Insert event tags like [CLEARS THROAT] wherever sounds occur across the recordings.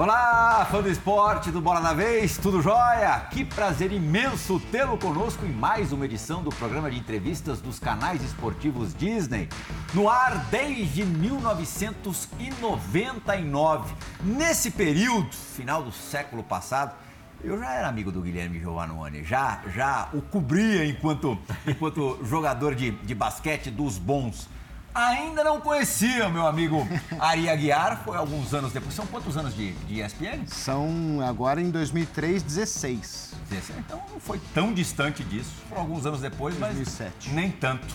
Olá, fã do esporte do Bola na Vez, tudo jóia? Que prazer imenso tê-lo conosco em mais uma edição do programa de entrevistas dos canais esportivos Disney. No ar desde 1999. Nesse período, final do século passado, eu já era amigo do Guilherme Giovannone, já, já o cobria enquanto, enquanto jogador de, de basquete dos bons. Ainda não conhecia meu amigo Ari Aguiar, foi alguns anos depois. São quantos anos de, de ESPN? São agora em 2003, 16. 16. Então não foi tão distante disso, foram alguns anos depois, 2007. mas nem tanto.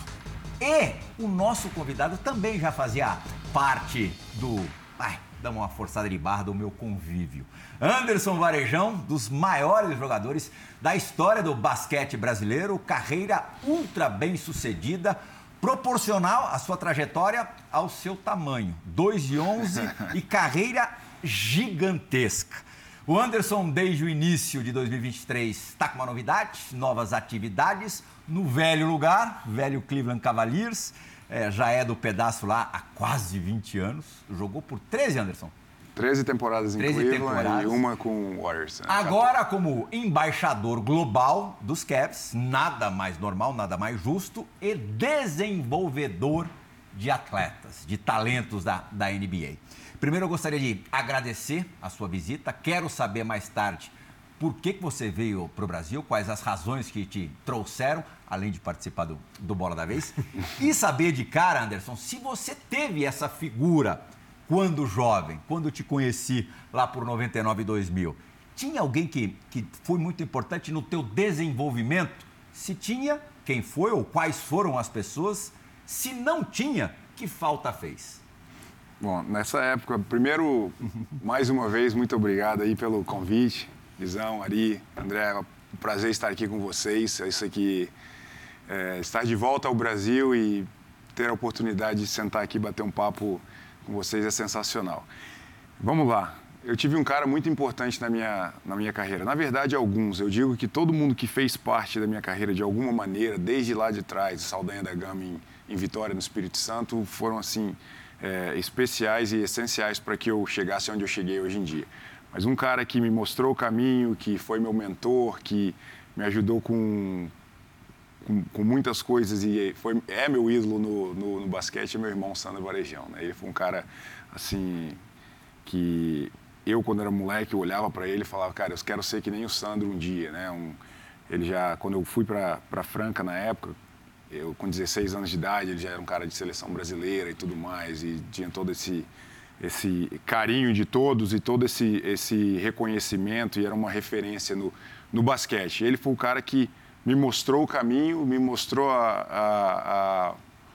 E o nosso convidado também já fazia parte do. Ai, dá uma forçada de barra do meu convívio. Anderson Varejão, dos maiores jogadores da história do basquete brasileiro, carreira ultra bem sucedida proporcional à sua trajetória ao seu tamanho. 2 e 11 [LAUGHS] e carreira gigantesca. O Anderson, desde o início de 2023, está com uma novidade, novas atividades no velho lugar, velho Cleveland Cavaliers. É, já é do pedaço lá há quase 20 anos. Jogou por 13, Anderson? 13 temporadas em 13 Cleveland temporadas. e uma com o Warriors. Né? Agora, como embaixador global dos Caps, nada mais normal, nada mais justo, e desenvolvedor de atletas, de talentos da, da NBA. Primeiro, eu gostaria de agradecer a sua visita. Quero saber mais tarde por que, que você veio para o Brasil, quais as razões que te trouxeram, além de participar do, do Bola da Vez. [LAUGHS] E saber de cara, Anderson, se você teve essa figura quando jovem, quando te conheci lá por 99 e 2000, tinha alguém que, que foi muito importante no teu desenvolvimento? Se tinha, quem foi ou quais foram as pessoas? Se não tinha, que falta fez? Bom, nessa época, primeiro, [LAUGHS] mais uma vez, muito obrigado aí pelo convite. Lisão, Ari, André, é um prazer estar aqui com vocês. É isso aqui, é, estar de volta ao Brasil e ter a oportunidade de sentar aqui e bater um papo com vocês é sensacional. Vamos lá. Eu tive um cara muito importante na minha, na minha carreira. Na verdade, alguns. Eu digo que todo mundo que fez parte da minha carreira de alguma maneira, desde lá de trás, Saldanha da Gama em, em Vitória, no Espírito Santo, foram assim é, especiais e essenciais para que eu chegasse onde eu cheguei hoje em dia. Mas um cara que me mostrou o caminho, que foi meu mentor, que me ajudou com, com, com, muitas coisas e foi, é meu ídolo no, no, no basquete, é meu irmão Sandro Varejão. Né? Ele foi um cara, assim, que eu, quando era moleque, eu olhava para ele e falava, cara, eu quero ser que nem o Sandro um dia, né? Um, ele já, quando eu fui para Franca na época, eu com 16 anos de idade, ele já era um cara de seleção brasileira e tudo mais, e tinha todo esse esse carinho de todos e todo esse, esse reconhecimento e era uma referência no, no basquete. Ele foi o cara que me mostrou o caminho, me mostrou a, a, a,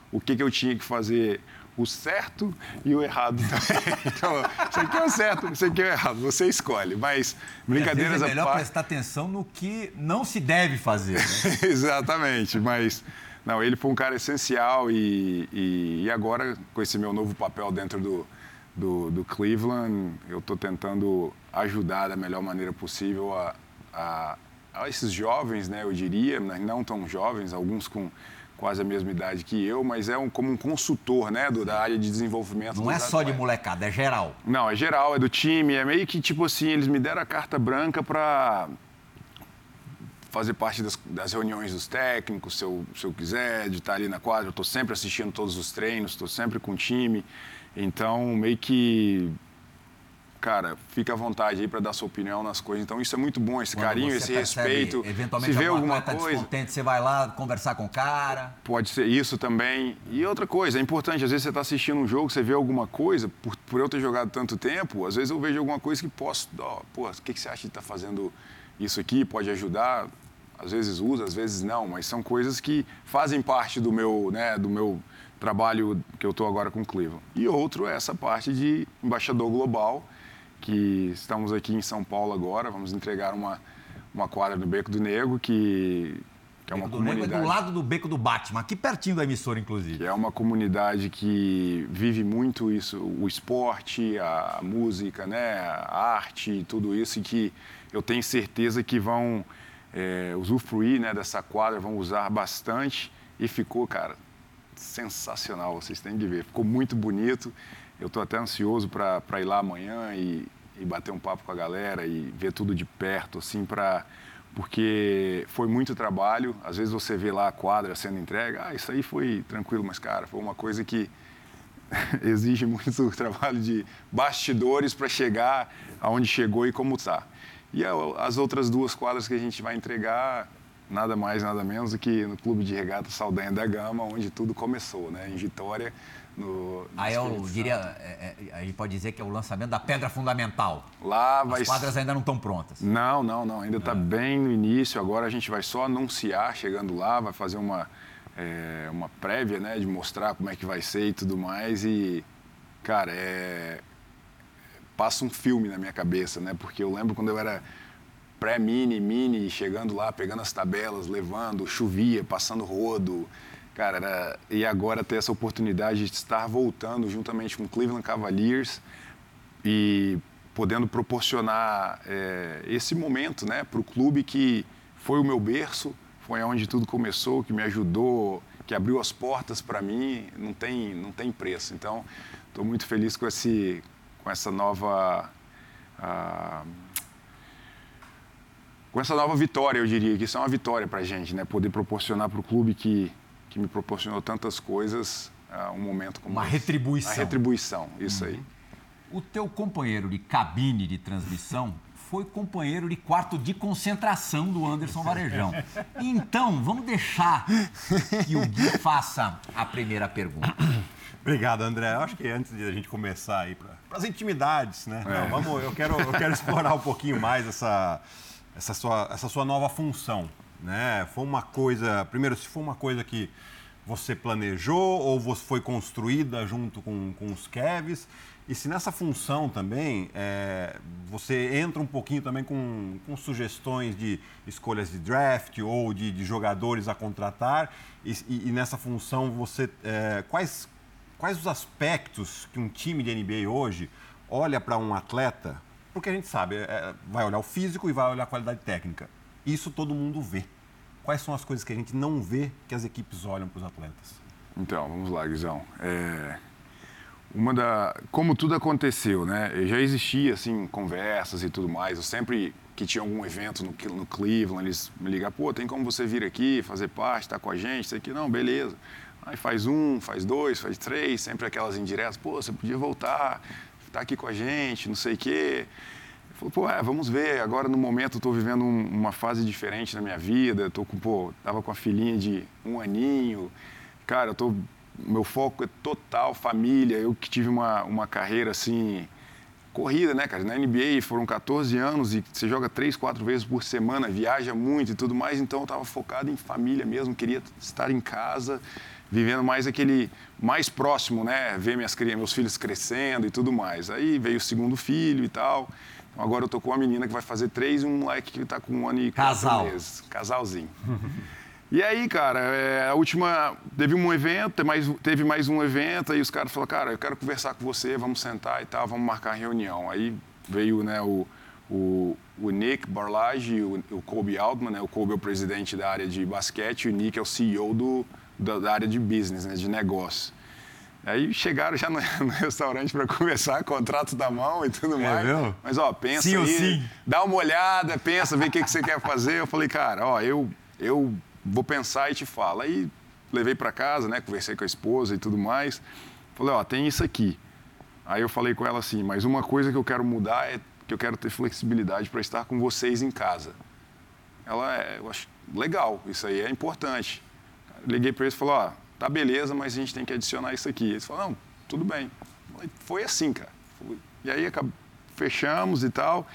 o que, que eu tinha que fazer, o certo e o errado também. [LAUGHS] Então, isso aqui é o certo, isso aqui é o errado, você escolhe. Mas brincadeiras é melhor parte... prestar atenção no que não se deve fazer. Né? [LAUGHS] Exatamente, mas não, ele foi um cara essencial e, e, e agora com esse meu novo papel dentro do, do, do Cleveland, eu estou tentando ajudar da melhor maneira possível a, a a esses jovens, né, eu diria, não tão jovens, alguns com quase a mesma idade que eu, mas é um, como um consultor né, do, da área de desenvolvimento. Não é só de molecada, é geral. Não, é geral, é do time, é meio que tipo assim, eles me deram a carta branca para fazer parte das, das, reuniões dos técnicos, se eu, se eu quiser, de estar ali na quadra, eu estou sempre assistindo todos os treinos, estou sempre com o time, então meio que cara, fica à vontade aí para dar sua opinião nas coisas. Então isso é muito bom, esse Quando carinho, esse respeito. Eventualmente, se vê alguma coisa, você vai lá conversar com o cara. Pode ser isso também. E outra coisa, é importante, às vezes você está assistindo um jogo, você vê alguma coisa, por, por eu ter jogado tanto tempo, às vezes eu vejo alguma coisa que posso, oh, pô, o que, que você acha de estar tá fazendo isso aqui? Pode ajudar? Às vezes usa, às vezes não, mas são coisas que fazem parte do meu, né, do meu trabalho que eu estou agora com o Cleveland. E outro é essa parte de embaixador global, que estamos aqui em São Paulo agora, vamos entregar uma, uma quadra do Beco do Negro, que, que é uma comunidade... É do lado do Beco do Batman, aqui pertinho da emissora, inclusive. Que é uma comunidade que vive muito isso, o esporte, a música, né, a arte, tudo isso, e que eu tenho certeza que vão é, usufruir né, dessa quadra, vão usar bastante, e ficou, cara, sensacional, vocês têm que ver, ficou muito bonito. Eu estou até ansioso para ir lá amanhã e, e bater um papo com a galera e ver tudo de perto, assim, para porque foi muito trabalho. Às vezes você vê lá a quadra sendo entregue, ah, isso aí foi tranquilo, mas cara, foi uma coisa que [LAUGHS] exige muito [LAUGHS] trabalho de bastidores para chegar aonde chegou e como está. E as outras duas quadras que a gente vai entregar, nada mais, nada menos do que no Clube de Regata Saldanha da Gama, onde tudo começou, né? Em Vitória, no, Aí eu diria, é, é, a gente pode dizer que é o lançamento da pedra fundamental. Lá vai... As quadras ainda não estão prontas. Não, não, não. Ainda está é. bem no início. Agora a gente vai só anunciar chegando lá, vai fazer uma, é, uma prévia, né? De mostrar como é que vai ser e tudo mais. E, cara, é... Passa um filme na minha cabeça, né? Porque eu lembro quando eu era pré-mini, mini, chegando lá, pegando as tabelas, levando, chovia, passando rodo. Cara, era... e agora ter essa oportunidade de estar voltando juntamente com o Cleveland Cavaliers e podendo proporcionar é, esse momento né, para o clube que foi o meu berço, foi onde tudo começou, que me ajudou, que abriu as portas para mim, não tem, não tem preço. Então, estou muito feliz com, esse, com essa nova. Uh, com essa nova vitória, eu diria que isso é uma vitória para a gente, né? Poder proporcionar para o clube que, que me proporcionou tantas coisas, uh, um momento como Uma esse. retribuição. Uma retribuição, isso uhum. aí. O teu companheiro de cabine de transmissão foi companheiro de quarto de concentração do Anderson Varejão. Então, vamos deixar que o Gui faça a primeira pergunta. Obrigado, André. Eu acho que antes de a gente começar aí para as intimidades, né? É. Não, vamos, eu quero, eu quero explorar um pouquinho mais essa, essa, sua, essa sua nova função, né? Foi uma coisa, primeiro, se foi uma coisa que você planejou ou você foi construída junto com, com os Kevs e se nessa função também é, você entra um pouquinho também com, com, sugestões de escolhas de draft ou de, de jogadores a contratar, e, e, e nessa função você é, quais, quais os aspectos que um time de NBA hoje olha para um atleta? Porque a gente sabe, é, vai olhar o físico e vai olhar a qualidade técnica. Isso todo mundo vê. Quais são as coisas que a gente não vê que as equipes olham para os atletas? Então, vamos lá, Guizão. É uma da como tudo aconteceu, né? Já existia assim conversas e tudo mais. Eu sempre que tinha algum evento no, no Cleveland, eles me ligavam, pô, tem como você vir aqui, fazer parte, estar tá com a gente, isso aqui, não, beleza. Aí faz um, faz dois, faz três, sempre aquelas indiretas, pô, você podia voltar, estar tá aqui com a gente, não sei o quê. Falou, pô, é, vamos ver. Agora, no momento, estou vivendo um, uma fase diferente na minha vida. Tô com, pô, tava com a filhinha de um aninho. Cara, eu tô meu foco é total família. Eu que tive uma, uma carreira assim corrida, né, cara? Na NBA foram 14 anos e você joga três, quatro vezes por semana, viaja muito e tudo mais, então eu estava focado em família mesmo, queria estar em casa, vivendo mais aquele mais próximo, né? Ver minhas meus filhos crescendo e tudo mais. Aí veio o segundo filho e tal. Agora eu tô com uma menina que vai fazer três e um moleque que está com um ano e Casal. meses. Casalzinho. [LAUGHS] E aí, cara, é, a última. Teve um evento, mais, teve mais um evento, aí os caras falaram, cara, eu quero conversar com você, vamos sentar e tal, vamos marcar a reunião. Aí veio né, o, o, o Nick Barlage, o, o Kobe Altman, né? O Kobe é o presidente da área de basquete, e o Nick é o CEO do, da, da área de business, né, de negócio. Aí chegaram já no, [LAUGHS] no restaurante para conversar, contrato da mão e tudo é, mais. Mas, ó, pensa sim aí, sim. dá uma olhada, pensa, vê o que, que você quer fazer. Eu falei, cara, ó, eu, eu vou pensar e te falo. Aí levei para casa, né, conversei com a esposa e tudo mais. Falei, ó, tem isso aqui. Aí eu falei com ela assim, mas uma coisa que eu quero mudar é que eu quero ter flexibilidade para estar com vocês em casa. Ela, é, eu acho legal, isso aí é importante. Liguei para eles e falei, ó, tá beleza, mas a gente tem que adicionar isso aqui. Eles falaram, não, tudo bem. Foi assim, cara. E aí fechamos e tal.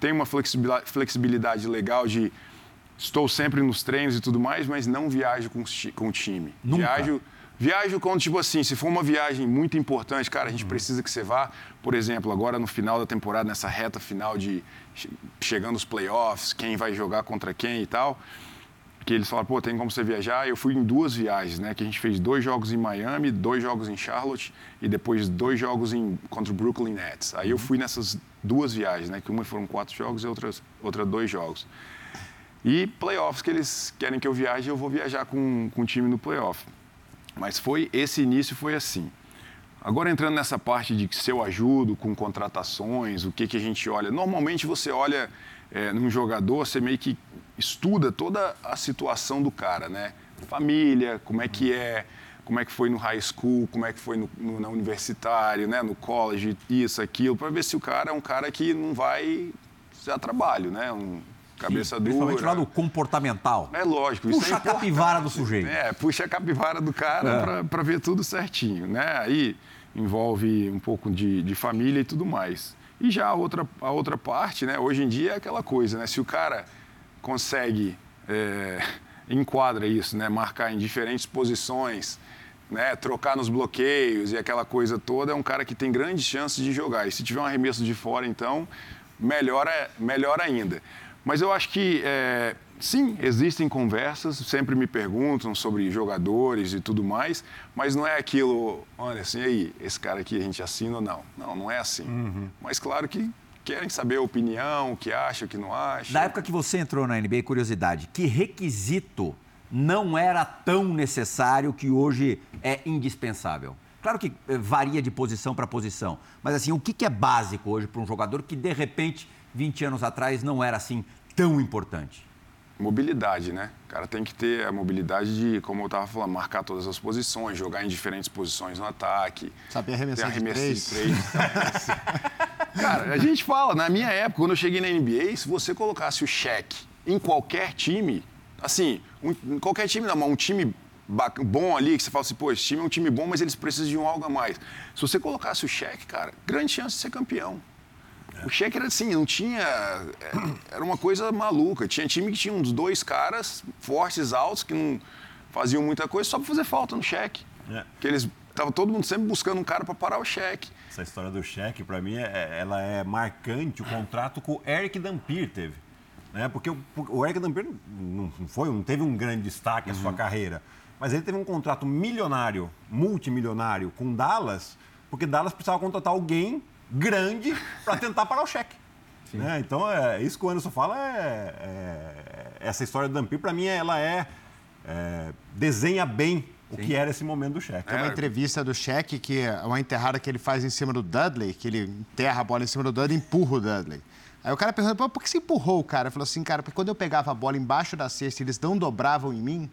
Tem uma flexibilidade legal de estou sempre nos treinos e tudo mais, mas não viajo com, com o time. Nunca. Viajo, viajo quando, tipo assim, se for uma viagem muito importante, cara, a gente uhum. precisa que você vá, por exemplo, agora no final da temporada, nessa reta final de chegando os playoffs, quem vai jogar contra quem e tal, que eles falaram, pô, tem como você viajar? Eu fui em duas viagens, né? Que a gente fez dois jogos em Miami, dois jogos em Charlotte e depois dois jogos em, contra o Brooklyn Nets. Aí eu uhum. fui nessas duas viagens, né? Que uma foram quatro jogos e outra, outra dois jogos. E playoffs que eles querem que eu viaje, eu vou viajar com, com o time no playoff. Mas foi esse início foi assim. Agora entrando nessa parte de se eu ajudo com contratações, o que, que a gente olha. Normalmente você olha é, num jogador, você meio que estuda toda a situação do cara, né? Família, como é que é, como é que foi no high school, como é que foi no, no, na universitário, né? no college, isso, aquilo, para ver se o cara é um cara que não vai dar trabalho, né? Um cabeça Sim, dura. Principalmente lá no comportamental. É lógico. Puxa é a capivara do sujeito. É, puxa a capivara do cara é. para ver tudo certinho, né? Aí envolve um pouco de, de família e tudo mais. E já a outra, a outra parte, né? Hoje em dia é aquela coisa, né? Se o cara consegue, é, enquadra isso, né? Marcar em diferentes posições, né? Trocar nos bloqueios e aquela coisa toda, é um cara que tem grandes chances de jogar. E se tiver um arremesso de fora, então, melhor, é, melhor ainda. Mas eu acho que, é, sim, existem conversas, sempre me perguntam sobre jogadores e tudo mais, mas não é aquilo, olha assim, aí, esse cara aqui a gente assina ou não. Não, não é assim. Uhum. Mas claro que querem saber a opinião, o que acha, o que não acha. Na época que você entrou na NBA, curiosidade, que requisito não era tão necessário que hoje é indispensável? Claro que eh, varia de posição para posição, mas assim, o que é básico hoje para um jogador que de repente 20 anos atrás não era assim tão importante? Mobilidade, né? O cara tem que ter a mobilidade de, como eu estava falando, marcar todas as posições, jogar em diferentes posições no ataque. Saber arremessar de três. De três. [LAUGHS] cara, a gente fala, na minha época, quando eu cheguei na NBA, se você colocasse o cheque em qualquer time, assim, um, em qualquer time, não, um time bom ali, que você fala assim, pô, esse time é um time bom, mas eles precisam de um algo a mais. Se você colocasse o cheque, cara, grande chance de ser campeão. O cheque era assim, não tinha. É, era uma coisa maluca. Tinha time que tinha uns dois caras fortes, altos, que não faziam muita coisa só para fazer falta no cheque. É. Que eles. Tava todo mundo sempre buscando um cara para parar o cheque. Essa história do cheque, para mim, é, é, ela é marcante. O contrato com o Eric Dampir teve. Né? Porque o, o Eric Dampir não, foi, não teve um grande destaque uhum. a sua carreira. Mas ele teve um contrato milionário, multimilionário, com Dallas, porque Dallas precisava contratar alguém grande para tentar parar o cheque. Né? Então, é, isso que o Anderson fala é, é essa história do Dampir, para mim, ela é, é, desenha bem o Sim. que era esse momento do cheque. Tem uma entrevista do cheque que é uma enterrada que ele faz em cima do Dudley, que ele enterra a bola em cima do Dudley e empurra o Dudley. Aí o cara pergunta, por que você empurrou o cara? Ele falou assim, cara, porque quando eu pegava a bola embaixo da cesta e eles não dobravam em mim,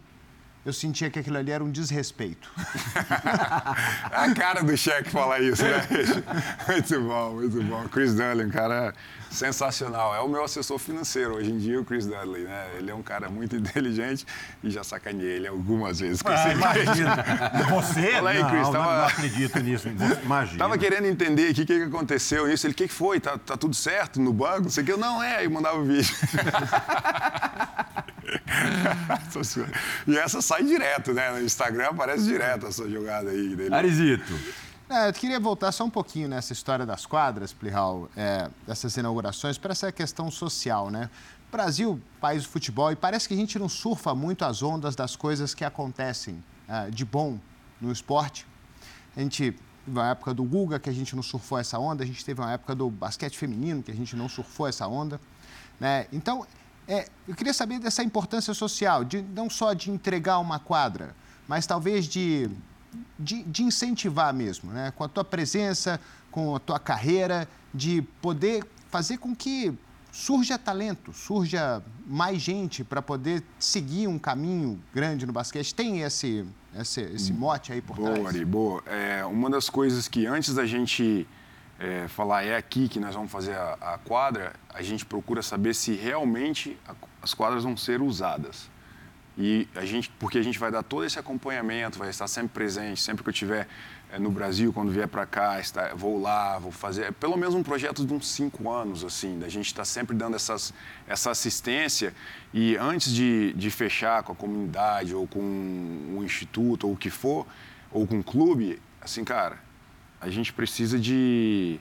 eu sentia que aquilo ali era um desrespeito. [LAUGHS] a cara do cheque falar isso, né? [LAUGHS] muito bom, muito bom. Chris Dudley, um cara sensacional. É o meu assessor financeiro hoje em dia, o Chris Dudley, né? Ele é um cara muito [LAUGHS] inteligente e já sacaneei ele algumas vezes. Ah, imagina. Você? Fala aí, Chris. Não, tava... não acredito nisso. Imagina. Tava querendo entender o que, que aconteceu nisso. Ele, o que, que foi? Tá, tá tudo certo no banco? Não sei o que. Eu, não, é. Aí mandava o vídeo. [LAUGHS] e essa sai direto, né? No Instagram aparece direto essa jogada aí dele. Arizito. É, eu queria voltar só um pouquinho nessa história das quadras, Plihal, é, dessas inaugurações, para essa questão social, né? Brasil, país do futebol, e parece que a gente não surfa muito as ondas das coisas que acontecem é, de bom no esporte. A gente uma época do Guga que a gente não surfou essa onda, a gente teve uma época do basquete feminino que a gente não surfou essa onda. Né? Então, é, eu queria saber dessa importância social, de, não só de entregar uma quadra, mas talvez de, de, de, incentivar mesmo, né? com a tua presença, com a tua carreira, de poder fazer com que surja talento, surja mais gente para poder seguir um caminho grande no basquete. Tem esse, esse, esse mote aí por boa, trás? Ari, boa. É, uma das coisas que antes da gente é, falar é aqui que nós vamos fazer a, a, quadra, a gente procura saber se realmente a, as quadras vão ser usadas. E a gente, porque a gente vai dar todo esse acompanhamento, vai estar sempre presente, sempre que eu estiver é, no Brasil, quando vier para cá, está, vou lá, vou fazer é pelo menos um projeto de uns cinco anos, assim, da gente estar sempre dando essas, essa assistência e antes de, de fechar com a comunidade ou com o instituto ou o que for, ou com o clube, assim, cara, a gente precisa de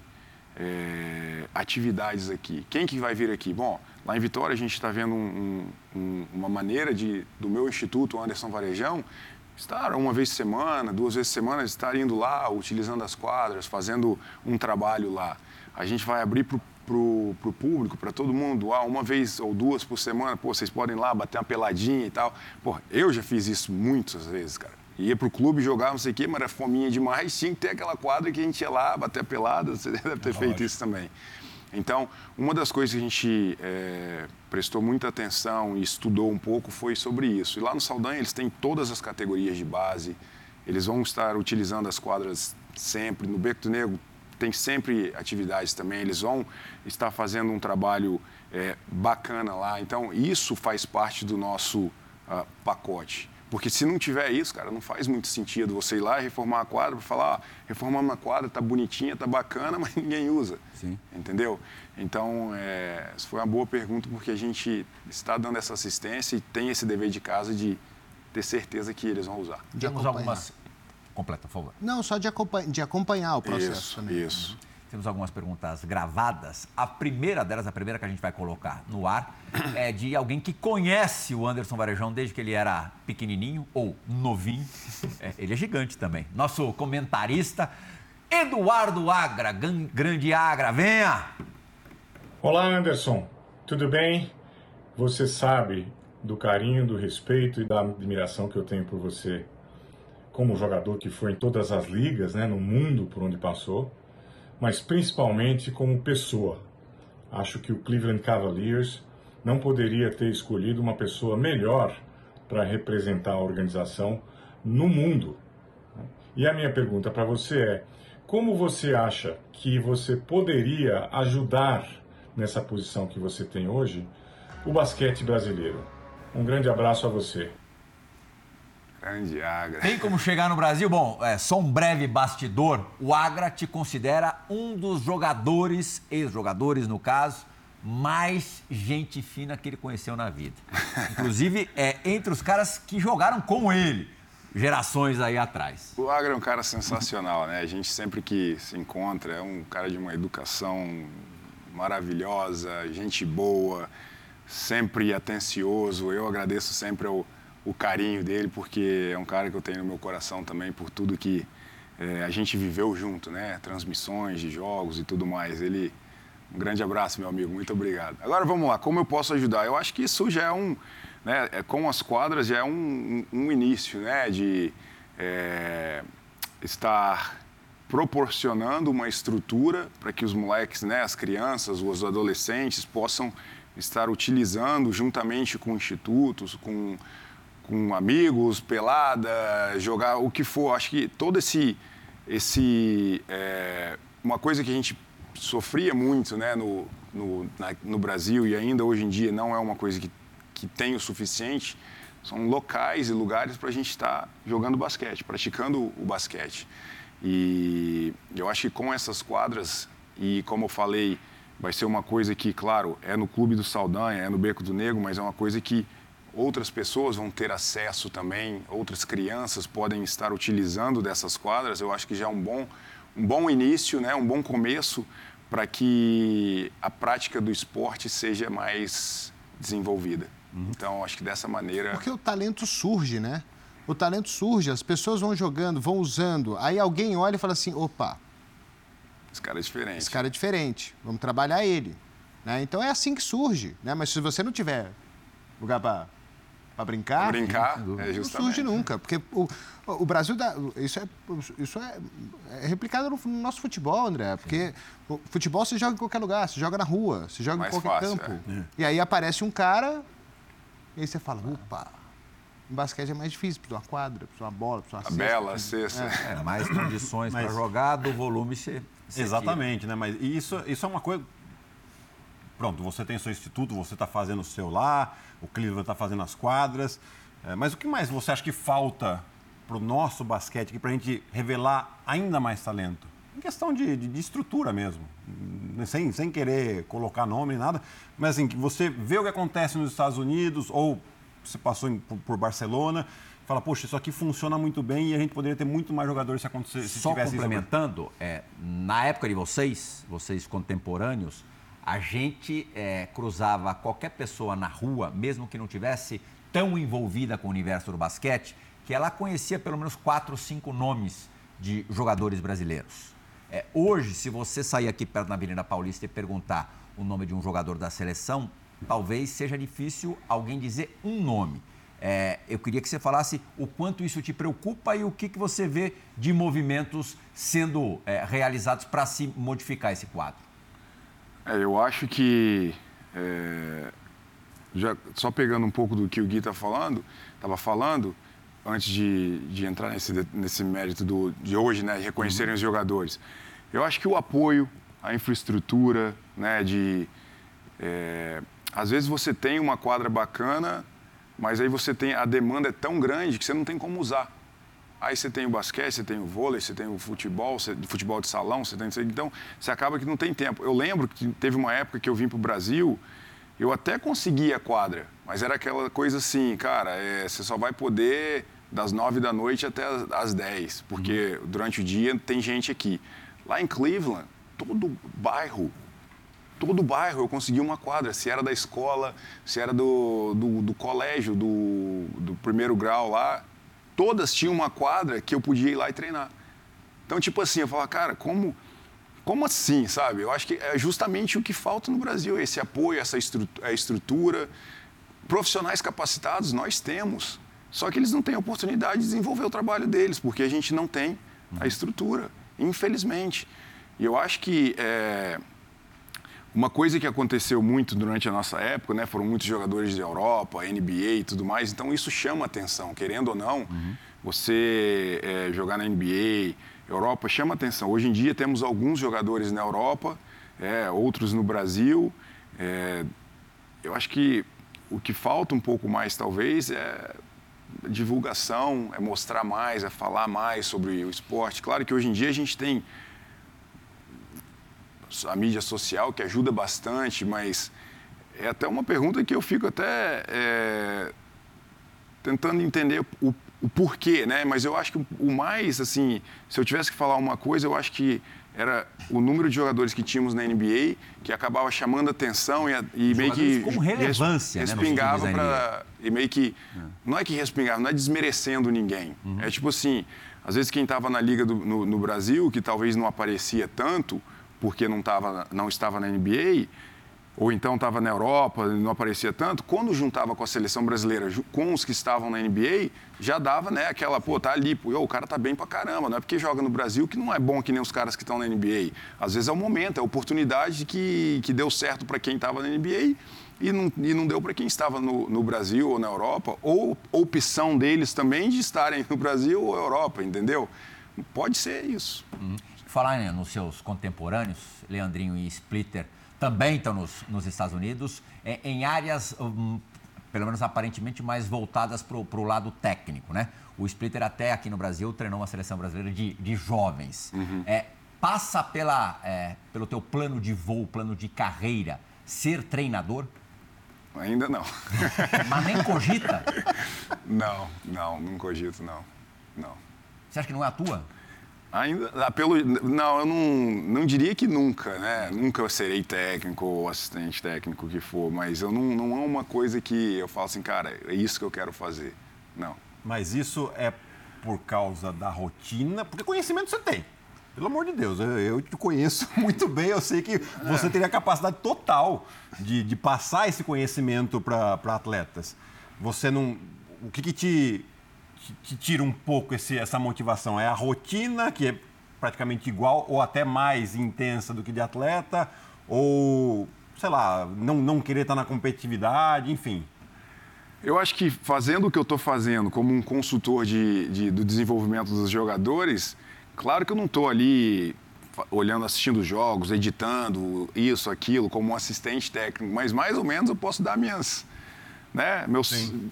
é, atividades aqui. Quem que vai vir aqui? Bom, lá em Vitória a gente está vendo um, um, uma maneira de, do meu instituto, Anderson Varejão, estar uma vez por semana, duas vezes por semana, estar indo lá, utilizando as quadras, fazendo um trabalho lá. A gente vai abrir para o público, para todo mundo, ah, uma vez ou duas por semana, pô, vocês podem ir lá bater uma peladinha e tal. Pô, eu já fiz isso muitas vezes, cara Ia pro clube jogar, não sei o quê, mas era fominha demais. Tinha que ter aquela quadra que a gente ia lá, bater a pelada. Você [LAUGHS] deve ter feito isso também. Então, uma das coisas que a gente é, prestou muita atenção e estudou um pouco foi sobre isso. E lá no Saldanha eles têm todas as categorias de base, eles vão estar utilizando as quadras sempre. No Beco do Negro tem sempre atividades também, eles vão estar fazendo um trabalho é, bacana lá. Então, isso faz parte do nosso uh, pacote. Porque se não tiver isso, cara, não faz muito sentido você ir lá e reformar a quadra para falar, ah, reformamos a quadra, tá bonitinha, tá bacana, [LAUGHS] mas ninguém usa. Sim. Entendeu? Então, é, essa foi uma boa pergunta porque a gente está dando essa assistência e tem esse dever de casa de ter certeza que eles vão usar. De Temos algumas... Completa, por favor. Não, só de, acompanhar, de acompanhar o processo isso, também. Isso, temos algumas perguntas gravadas. A primeira delas, a primeira que a gente vai colocar no ar, [CLEARS THROAT] é de alguém que conhece o Anderson Varejão desde que ele era pequenininho ou novinho. É, ele é gigante também. Nosso comentarista, Eduardo Agra, grande Agra, venha! Olá, Anderson. Tudo bem? Você sabe do carinho, do respeito e da admiração que eu tenho por você como jogador que foi em todas as ligas, né, no mundo por onde passou mas principalmente como pessoa. Acho que o Cleveland Cavaliers não poderia ter escolhido uma pessoa melhor para representar a organização no mundo. E a minha pergunta para você é: como você acha que você poderia ajudar nessa posição que você tem hoje o basquete brasileiro? Um grande abraço a você. Grande Agra. Tem como chegar no Brasil? Bom, é, só um breve bastidor. O Agra te considera um dos jogadores, ex-jogadores no caso, mais gente fina que ele conheceu na vida. [LAUGHS] Inclusive, é entre os caras que jogaram com ele, gerações aí atrás. O Agra é um cara sensacional, né? A gente sempre que se encontra é um cara de uma educação maravilhosa, gente boa, sempre atencioso. Eu agradeço sempre ao o carinho dele, porque é um cara que eu tenho no meu coração também por tudo que é, a gente viveu junto, né? Transmissões de jogos e tudo mais. Ele, um grande abraço, meu amigo, muito obrigado. Agora vamos lá, como eu posso ajudar? Eu acho que isso já é um, né? É, com as quadras já é um, um, início, né? De é, estar proporcionando uma estrutura para que os moleques, né? As crianças, os adolescentes possam estar utilizando juntamente com institutos, com com amigos, pelada, jogar o que for. Acho que todo esse. esse é, uma coisa que a gente sofria muito né, no, no, na, no Brasil e ainda hoje em dia não é uma coisa que, que tem o suficiente, são locais e lugares para a gente estar tá jogando basquete, praticando o basquete. E eu acho que com essas quadras, e como eu falei, vai ser uma coisa que, claro, é no Clube do Saldanha, é no Beco do Negro, mas é uma coisa que outras pessoas vão ter acesso também, outras crianças podem estar utilizando dessas quadras. Eu acho que já é um bom, um bom início, né? um bom começo para que a prática do esporte seja mais desenvolvida. Uhum. Então, acho que dessa maneira. Porque o talento surge, né? O talento surge, as pessoas vão jogando, vão usando. Aí alguém olha e fala assim: opa. Esse cara é diferente. Esse cara é diferente, vamos trabalhar ele. Né? Então é assim que surge. Né? Mas se você não tiver lugar para para brincar. Brincar, é. Não surge nunca, porque o, o Brasil dá, isso é isso é, é replicado no, no, nosso futebol, André, porque o futebol se joga em qualquer lugar, se joga na rua, se joga Mais em qualquer fácil, campo. É. E aí aparece um cara e aí você fala, opa, em basquete é mais difícil, precisa uma quadra, precisa uma bola, precisa uma a cesta. bela cesta. É. é, mais condições Mas... para jogar, do volume ser, ser Exatamente, tira. né? Mas isso, isso é uma coisa pronto, você tem seu instituto, você está fazendo o seu lá, o Cleveland está fazendo as quadras. É, mas o que mais você acha que falta para o nosso basquete aqui, para a gente revelar ainda mais talento? Em questão de, de, de, estrutura mesmo, sem, sem querer colocar nome nem nada, mas assim, que você vê o que acontece nos Estados Unidos ou você passou em, por, por Barcelona, fala, poxa, isso aqui funciona muito bem e a gente poderia ter muito mais jogadores se acontecesse. Só complementando, é, na época de vocês, vocês contemporâneos, a gente é, cruzava qualquer pessoa na rua, mesmo que não tivesse tão envolvida com o universo do basquete, que ela conhecia pelo menos quatro, cinco nomes de jogadores brasileiros. É, hoje, se você sair aqui perto da Avenida Paulista e perguntar o nome de um jogador da seleção, talvez seja difícil alguém dizer um nome. É, eu queria que você falasse o quanto isso te preocupa e o que, que você vê de movimentos sendo é, realizados para se modificar esse quadro. É, eu acho que, é, já, só pegando um pouco do que o Gui está falando, estava falando, antes de, de entrar nesse, nesse mérito do, de hoje, né, reconhecerem uhum. os jogadores. Eu acho que o apoio, a infraestrutura, né, de... É, às vezes você tem uma quadra bacana, mas aí você tem a demanda é tão grande que você não tem como usar. Aí você tem o basquete, você tem o vôlei, você tem o futebol, você, futebol de salão, você tem então você acaba que não tem tempo. Eu lembro que teve uma época que eu vim para o Brasil, eu até conseguia a quadra, mas era aquela coisa assim, cara, é, você só vai poder das nove da noite até as dez, porque uhum. durante o dia tem gente aqui. Lá em Cleveland, todo bairro, todo bairro eu conseguia uma quadra, se era da escola, se era do, do, do colégio, do, do primeiro grau lá, todas tinham uma quadra que eu podia ir lá e treinar. Então, tipo assim, eu falava, cara, como, como assim, sabe? Eu acho que é justamente o que falta no Brasil, esse apoio, essa estrutura. Profissionais capacitados nós temos, só que eles não têm a oportunidade de desenvolver o trabalho deles, porque a gente não tem a estrutura, infelizmente. E eu acho que é, uma coisa que aconteceu muito durante a nossa época, né, foram muitos jogadores de Europa, NBA e tudo mais, então isso chama atenção, querendo ou não, uhum. você é, jogar na NBA, Europa, chama atenção. Hoje em dia temos alguns jogadores na Europa, é, outros no Brasil. É, eu acho que o que falta um pouco mais, talvez, é divulgação, é mostrar mais, é falar mais sobre o esporte. Claro que hoje em dia a gente tem a mídia social, que ajuda bastante, mas é até uma pergunta que eu fico até é, tentando entender o, o, porquê, né? Mas eu acho que o mais, assim, se eu tivesse que falar uma coisa, eu acho que era o número de jogadores que tínhamos na NBA que acabava chamando atenção e, e meio que com relevância, res, respingava né, para e meio que é. não é que respingava, não é desmerecendo ninguém. Uhum. É tipo assim, às vezes quem estava na liga do, no, no Brasil que talvez não aparecia tanto porque não, tava, não estava na NBA, ou então estava na Europa, não aparecia tanto, quando juntava com a seleção brasileira, com os que estavam na NBA, já dava, né, aquela, pô, tá ali, pô, o cara tá bem pra caramba, não é porque joga no Brasil que não é bom que nem os caras que estão na NBA. Às vezes é o momento, é a oportunidade que, que deu certo para quem estava na NBA e não, e não deu para quem estava no, no, Brasil ou na Europa, ou opção deles também de estarem no Brasil ou Europa, entendeu? Pode ser isso. Uhum falar né, nos seus contemporâneos, Leandrinho e Splitter, também estão nos, nos Estados Unidos, é, em áreas, um, pelo menos aparentemente, mais voltadas para o lado técnico, né? O Splitter até aqui no Brasil treinou uma seleção brasileira de, de jovens. Uhum. É, passa pela, é, pelo teu plano de voo, plano de carreira, ser treinador? Ainda não. [LAUGHS] Mas nem cogita? Não, não, não cogito, não. não. Você acha que não é a tua? Ainda, ah, pelo, não, eu não, não diria que nunca, né? Nunca serei técnico ou assistente técnico que for, mas eu não, não é uma coisa que eu falo assim, cara, é isso que eu quero fazer. Não. Mas isso é por causa da rotina, porque conhecimento você tem. Pelo amor de Deus, eu, eu te conheço [LAUGHS] muito bem, eu sei que você teria a capacidade total de, de passar esse conhecimento para atletas. Você não. O que, que te te tira um pouco esse, essa motivação? É a rotina, que é praticamente igual ou até mais intensa do que de atleta? Ou, sei lá, não, não querer estar na competitividade, enfim? Eu acho que fazendo o que eu estou fazendo como um consultor de, de, do desenvolvimento dos jogadores, claro que eu não estou ali olhando, assistindo jogos, editando isso, aquilo, como um assistente técnico, mas mais ou menos eu posso dar minhas, né, meus, Sim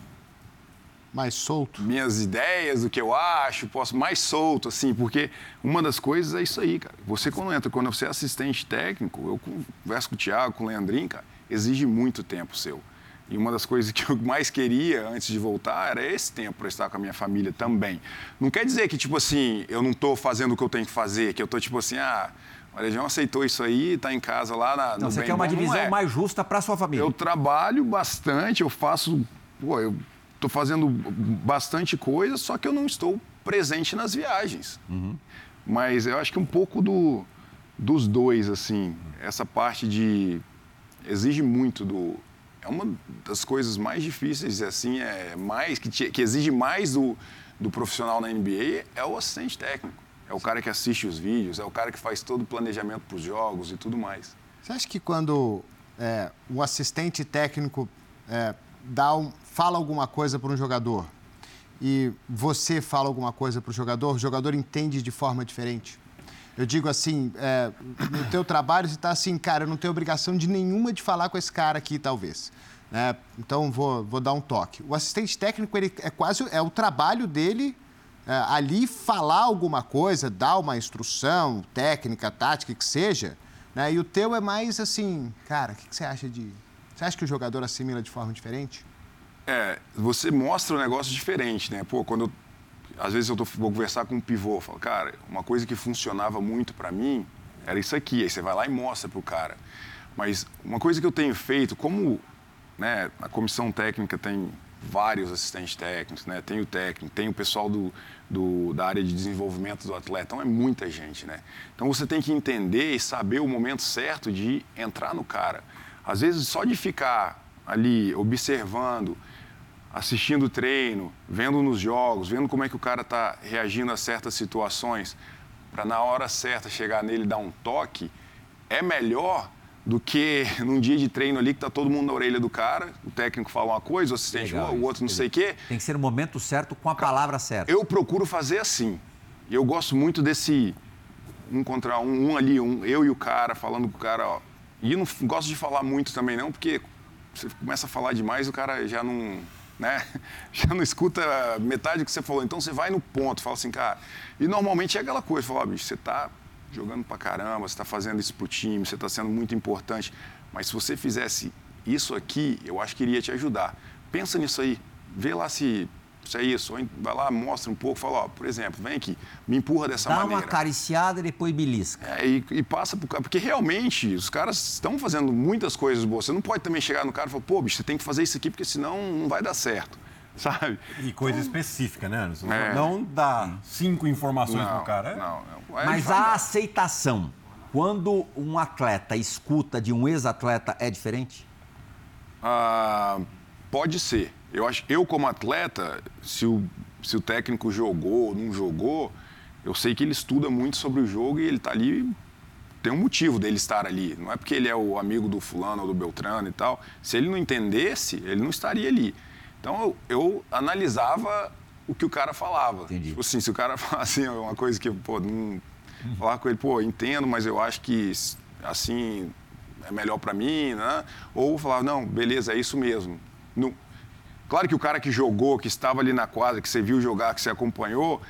mais solto? Minhas ideias, o que eu acho, posso mais solto, assim, porque uma das coisas é isso aí, cara. Você, quando entra, quando você é assistente técnico, eu converso com o Thiago, com o Leandrinho, cara, exige muito tempo seu. E uma das coisas [LAUGHS] que eu mais queria antes de voltar era esse tempo para estar com a minha família também. Não quer dizer que, tipo assim, eu não estou fazendo o que eu tenho que fazer, que eu estou, tipo assim, ah, o Legião aceitou isso aí, está em casa lá na, no Você quer uma divisão é. mais justa para sua família? Eu trabalho bastante, eu faço. Pô, eu estou fazendo bastante coisa, só que eu não estou presente nas viagens. Uhum. Mas eu acho que um pouco do, dos dois, assim, essa parte de. exige muito do. é uma das coisas mais difíceis, assim, é mais que, te, que exige mais do, do profissional na NBA é o assistente técnico. É o cara que assiste os vídeos, é o cara que faz todo o planejamento para os jogos e tudo mais. Você acha que quando é, um assistente técnico é, dá um, fala alguma coisa para um jogador e você fala alguma coisa para o jogador, o jogador entende de forma diferente? Eu digo assim, é, no teu trabalho você está assim, cara, eu não tenho obrigação de nenhuma de falar com esse cara aqui, talvez. Né? Então, vou, vou dar um toque. O assistente técnico, ele é quase, é o trabalho dele é, ali falar alguma coisa, dar uma instrução técnica, tática, que seja, né? E o teu é mais assim, cara, o que, que você acha de... Você acha que o jogador assimila de forma diferente? É, você mostra um negócio diferente, né? Pô, quando eu às vezes eu tô, vou conversar com um pivô, falo, cara, uma coisa que funcionava muito para mim era isso aqui. Aí você vai lá e mostra pro cara. Mas uma coisa que eu tenho feito, como né, a comissão técnica tem vários assistentes técnicos, né? Tem o técnico, tem o pessoal do, do, da área de desenvolvimento do atleta, então é muita gente, né? Então você tem que entender e saber o momento certo de entrar no cara. Às vezes só de ficar ali observando, assistindo o treino, vendo nos jogos, vendo como é que o cara está reagindo a certas situações, para na hora certa chegar nele e dar um toque, é melhor do que [LAUGHS] num dia de treino ali que está todo mundo na orelha do cara, o técnico fala uma coisa, o assistente Legal, o outro não sei o quê. Tem que ser no momento certo com a palavra certa. Eu procuro fazer assim. Eu gosto muito desse um contra um, um ali, um, eu e o cara, falando com o cara, ó. E não gosto de falar muito também não, porque você começa a falar demais, o cara já não né? [LAUGHS] Já não escuta metade do que você falou. Então você vai no ponto, fala assim, cara. E normalmente é aquela coisa, fala, oh, bicho, você está jogando pra caramba, você está fazendo isso pro time, você está sendo muito importante. Mas se você fizesse isso aqui, eu acho que iria te ajudar. Pensa nisso aí, vê lá se isso é isso. Vai lá, mostra um pouco, fala, ó, por exemplo, vem aqui, me empurra dessa Dá maneira. Dá uma acariciada e depois belisca. É, e, e, passa por Porque realmente os caras estão fazendo muitas coisas boas. Você não pode também chegar no cara e falar, pô, bicho, você tem que fazer isso aqui porque senão não vai dar certo. [LAUGHS] Sabe? E coisa então, específica, né, Anderson? É. Não dá cinco informações não, pro cara. É? Não, não. É Mas a aceitação, quando um atleta escuta de um ex-atleta, é diferente? Ah, pode ser. Eu acho, eu como atleta, se o, se o técnico jogou ou não jogou, eu sei que ele estuda muito sobre o jogo e ele está ali tem um motivo dele estar ali. Não é porque ele é o amigo do fulano ou do Beltrano e tal. Se ele não entendesse, ele não estaria ali. Então eu, eu analisava o que o cara falava. Entendi. Tipo assim, se o cara [LAUGHS] falasse assim, uma coisa que, pô, não. Falar com ele, pô, entendo, mas eu acho que assim é melhor para mim, né? Ou falar, não, beleza, é isso mesmo. Não, Claro que o cara que jogou, que estava ali na quadra, que você viu jogar, que você acompanhou,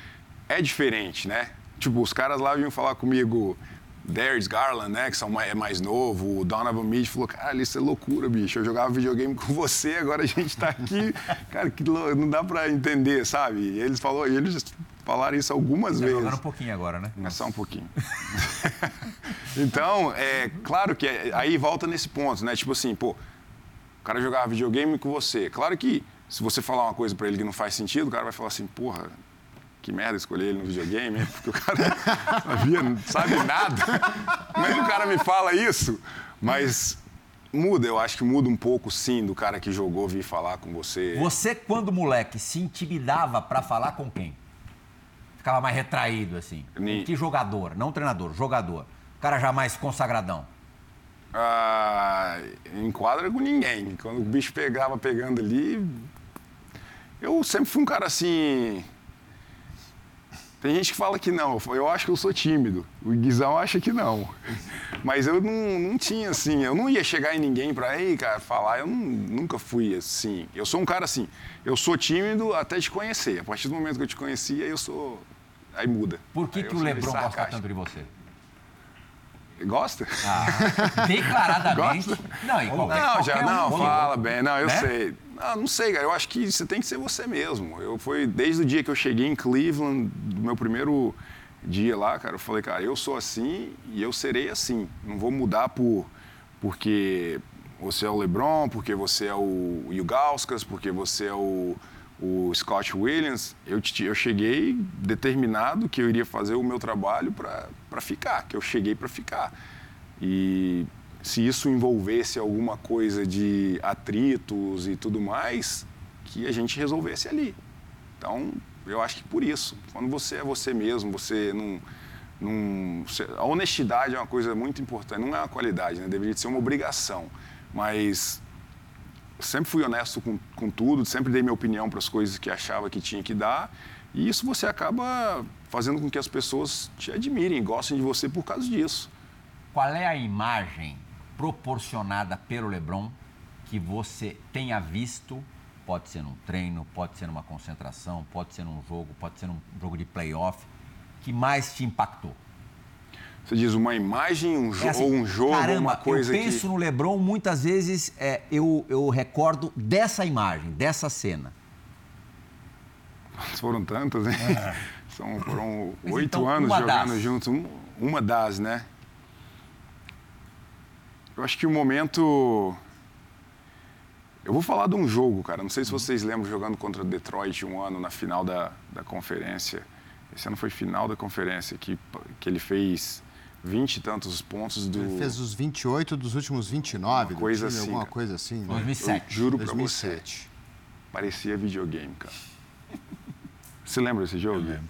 é diferente, né? Tipo, os caras lá vinham falar comigo, Darius Garland, né, que são, é mais novo, o Donovan Mitchell falou, cara, isso é loucura, bicho, eu jogava videogame [LAUGHS] com você, agora a gente tá aqui, [LAUGHS] cara, que não dá para entender, sabe? E eles, falou, eles falaram isso algumas tá vezes. Jogando um pouquinho agora, né? É só um pouquinho. [LAUGHS] então, é claro que é, aí volta nesse ponto, né? Tipo assim, pô, o cara jogava videogame com você. Claro que se você falar uma coisa para ele que não faz sentido, o cara vai falar assim, porra, que merda escolher ele no videogame, porque o cara [LAUGHS] não sabe nada. Como é o cara me fala isso? Mas muda, eu acho que muda um pouco sim do cara que jogou vir falar com você. Você, quando moleque, se intimidava para falar com quem? Ficava mais retraído, assim. Ni... Que jogador? Não treinador, jogador. O cara já mais consagradão ah, enquadra com ninguém. Quando o bicho pegava pegando ali, eu sempre fui um cara assim. Tem gente que fala que não, eu acho que eu sou tímido. O Guizão acha que não. [LAUGHS] Mas eu não, não tinha assim, eu não ia chegar em ninguém pra, ei, cara, falar. Eu não, nunca fui assim. Eu sou um cara assim, eu sou tímido até te conhecer. A partir do momento que eu te conhecia, eu sou. Aí muda. Por que, Aí que o Lebron gosta tanto de você? Gosta? Ah, declaradamente. Gosta? Não, em qualquer, não, já não, um, fala bem. Não, eu né? sei. Não, não sei, cara. Eu acho que você tem que ser você mesmo. Eu foi desde o dia que eu cheguei em Cleveland, do meu primeiro dia lá, cara, eu falei, cara, eu sou assim e eu serei assim. Não vou mudar por porque você é o LeBron, porque você é o Yugauskas, porque você é o, o Scott Williams. Eu, eu cheguei determinado que eu iria fazer o meu trabalho para ficar, que eu cheguei para ficar. E se isso envolvesse alguma coisa de atritos e tudo mais, que a gente resolvesse ali. Então, eu acho que por isso. Quando você é você mesmo, você não. não a honestidade é uma coisa muito importante. Não é uma qualidade, né? deveria ser uma obrigação. Mas sempre fui honesto com, com tudo, sempre dei minha opinião para as coisas que achava que tinha que dar. E isso você acaba fazendo com que as pessoas te admirem, gostem de você por causa disso. Qual é a imagem proporcionada pelo LeBron que você tenha visto? Pode ser num treino, pode ser numa concentração, pode ser num jogo, pode ser num jogo de playoff, que mais te impactou? Você diz uma imagem um é assim, ou um jogo, caramba, uma coisa eu penso que... no LeBron, muitas vezes é, eu, eu recordo dessa imagem, dessa cena. Foram tantas, né? É. [LAUGHS] São, foram oito então, anos jogando das. juntos. Um, uma das, né? Eu acho que o momento. Eu vou falar de um jogo, cara. Não sei se vocês lembram jogando contra Detroit um ano na final da, da conferência. Esse ano foi final da conferência, que, que ele fez 20 e tantos pontos do. Ele fez os 28 dos últimos 29, uma coisa time, assim, alguma cara. coisa assim. Né? 2007. Eu juro 2007. pra você. Parecia videogame, cara. [LAUGHS] Você lembra desse jogo? Eu lembro.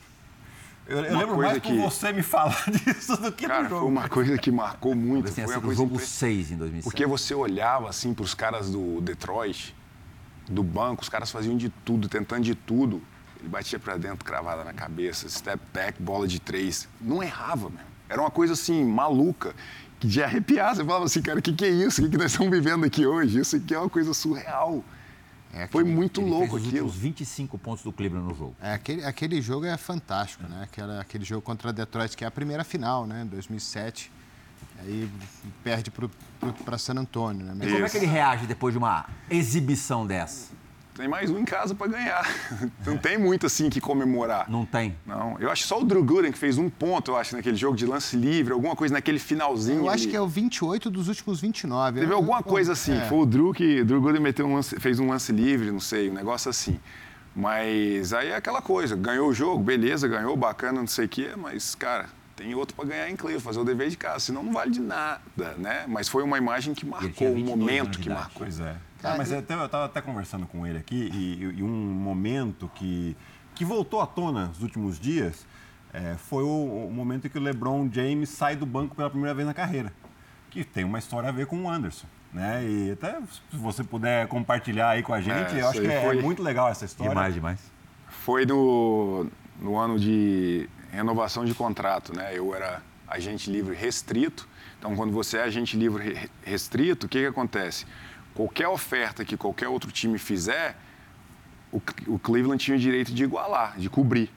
Eu, eu lembro mais que... por você me falar [LAUGHS] disso do que cara, do jogo. Foi uma coisa que marcou muito. Foi uma coisa jogo 6 em 2007. Porque você olhava assim para os caras do Detroit, do banco, os caras faziam de tudo, tentando de tudo. Ele batia para dentro, cravada na cabeça, step back, bola de três. Não errava, mesmo. Era uma coisa assim, maluca, de arrepiar. Você falava assim, cara, o que, que é isso? O que, que nós estamos vivendo aqui hoje? Isso aqui é uma coisa surreal. É, Foi muito ele louco fez aquilo. Os 25 pontos do Cleveland no jogo. É, aquele, aquele jogo é fantástico, né? Aquela, aquele jogo contra Detroit, que é a primeira final, né? 2007. Aí perde para San Antônio, né? Mas como é que ele reage depois de uma exibição dessa? Tem mais um em casa para ganhar. [LAUGHS] Não tem muito assim que comemorar. Não tem? Não. Eu acho só o Drew Gooden que fez um ponto, eu acho, naquele jogo de lance livre, alguma coisa naquele finalzinho. Eu acho ali. que é o 28 dos últimos 29. Teve eu, alguma eu, coisa assim. É. Foi o Drew que. O Drew Gooden meteu um lance, fez um lance livre, não sei, um negócio assim. Mas aí é aquela coisa, ganhou o jogo, beleza, ganhou, bacana, não sei o quê, mas, cara, tem outro para ganhar em Cleveland, fazer o dever de casa, senão não vale de nada, né? Mas foi uma imagem que marcou, um momento que marcou. Pois é. Ah, mas eu estava até conversando com ele aqui e, e, um momento que, que voltou à tona nos últimos dias é, foi o, o, momento em que o LeBron James sai do banco pela primeira vez na carreira, que tem uma história a ver com o Anderson. Né? E até se você puder compartilhar aí com a gente, É, eu acho que é foi- muito legal essa história. Demais, demais. Foi no, no ano de renovação de contrato, né? Eu era agente livre restrito. Então, quando você é agente livre re- restrito, o que, que acontece? Qualquer oferta que qualquer outro time fizer, o, o Cleveland tinha o direito de igualar, de cobrir.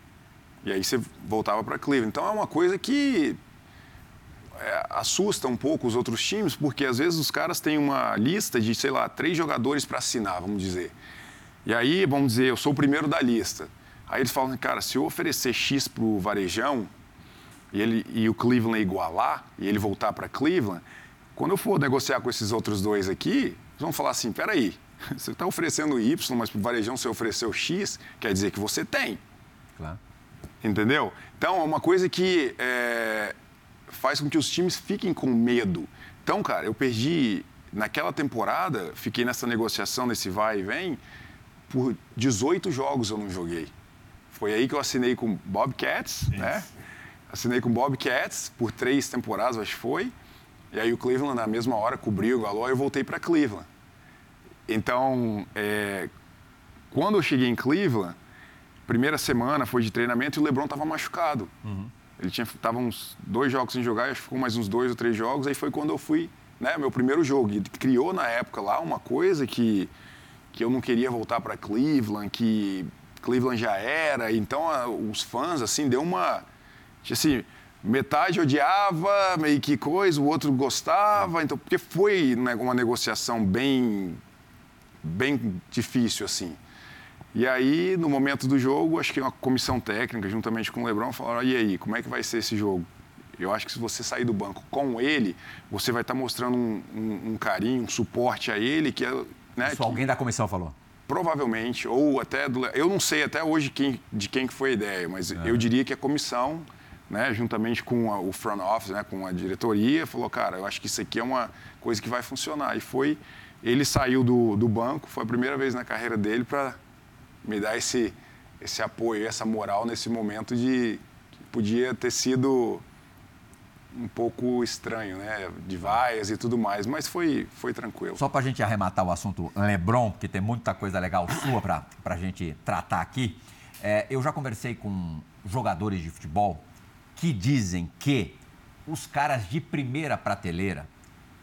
E aí você voltava para Cleveland. Então, é uma coisa que é, assusta um pouco os outros times, porque às vezes os caras têm uma lista de, sei lá, três jogadores para assinar, vamos dizer. E aí, vamos dizer, eu sou o primeiro da lista. Aí eles falam, cara, se eu oferecer X para o Varejão e, ele, e o Cleveland igualar, e ele voltar para Cleveland, quando eu for negociar com esses outros dois aqui, eles vão falar assim, peraí, [LAUGHS] você está oferecendo Y, mas para o Varejão você ofereceu X, quer dizer que você tem. Claro. Entendeu? Então, é uma coisa que é, faz com que os times fiquem com medo. Então, cara, eu perdi naquela temporada, fiquei nessa negociação, nesse vai e vem, por 18 jogos eu não joguei. Foi aí que eu assinei com Bobcats, né? Assinei com Bobcats por três temporadas, acho que foi. E aí o Cleveland, na mesma hora, cobriu o Galó e eu voltei para Cleveland. Então, é, quando eu cheguei em Cleveland, primeira semana foi de treinamento e o LeBron estava machucado. Ele tinha tava uns dois jogos sem jogar, acho que ficou mais uns dois ou três jogos. Aí foi quando eu fui, né, meu primeiro jogo. E criou na época lá uma coisa que que eu não queria voltar para Cleveland, que Cleveland já era. Então a- os fãs assim deu uma assim, metade odiava, meio que coisa, o outro gostava. Então porque foi né, uma negociação bem bem difícil assim. E aí, no momento do jogo, acho que uma comissão técnica, juntamente com o Lebron, falaram: e aí, como é que vai ser esse jogo? Eu acho que se você sair do banco com ele, você vai estar mostrando um, um- um carinho, um suporte a ele, que é. Né, Isso que alguém da comissão falou. provavelmente, ou até. Do, eu não sei até hoje quem, de quem que foi a ideia, mas eu diria que a comissão né, juntamente com a, o front office, né, com a diretoria, falou, cara, eu acho que isso aqui é uma coisa que vai funcionar. E foi, ele saiu do, do banco, foi a primeira vez na carreira dele para me dar esse, esse apoio, essa moral nesse momento de que podia ter sido um pouco estranho, né? De vaias e tudo mais, mas foi, foi tranquilo. Só para a gente arrematar o assunto LeBron, porque tem muita coisa legal sua para a gente tratar aqui. É, eu já conversei com jogadores de futebol que dizem que os caras de primeira prateleira,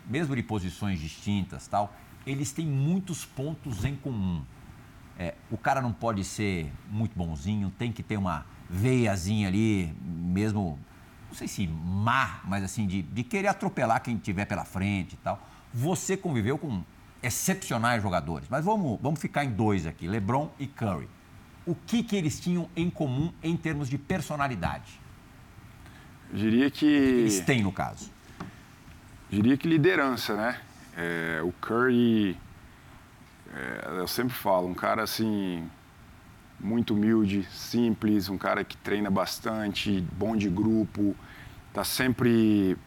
mesmo de posições distintas, tal, eles têm muitos pontos em comum. É, o cara não pode ser muito bonzinho, tem que ter uma veiazinha ali, mesmo, não sei se má, mas assim, de, de querer atropelar quem tiver pela frente e tal. Você conviveu com excepcionais jogadores, mas vamos, vamos ficar em dois aqui, LeBron e Curry. O que, que eles tinham em comum em termos de personalidade? Diria que. Eles têm, no caso. Diria que liderança, né? É, o Curry, é, eu sempre falo, um cara assim, muito humilde, simples, um cara que treina bastante, bom de grupo, tá sempre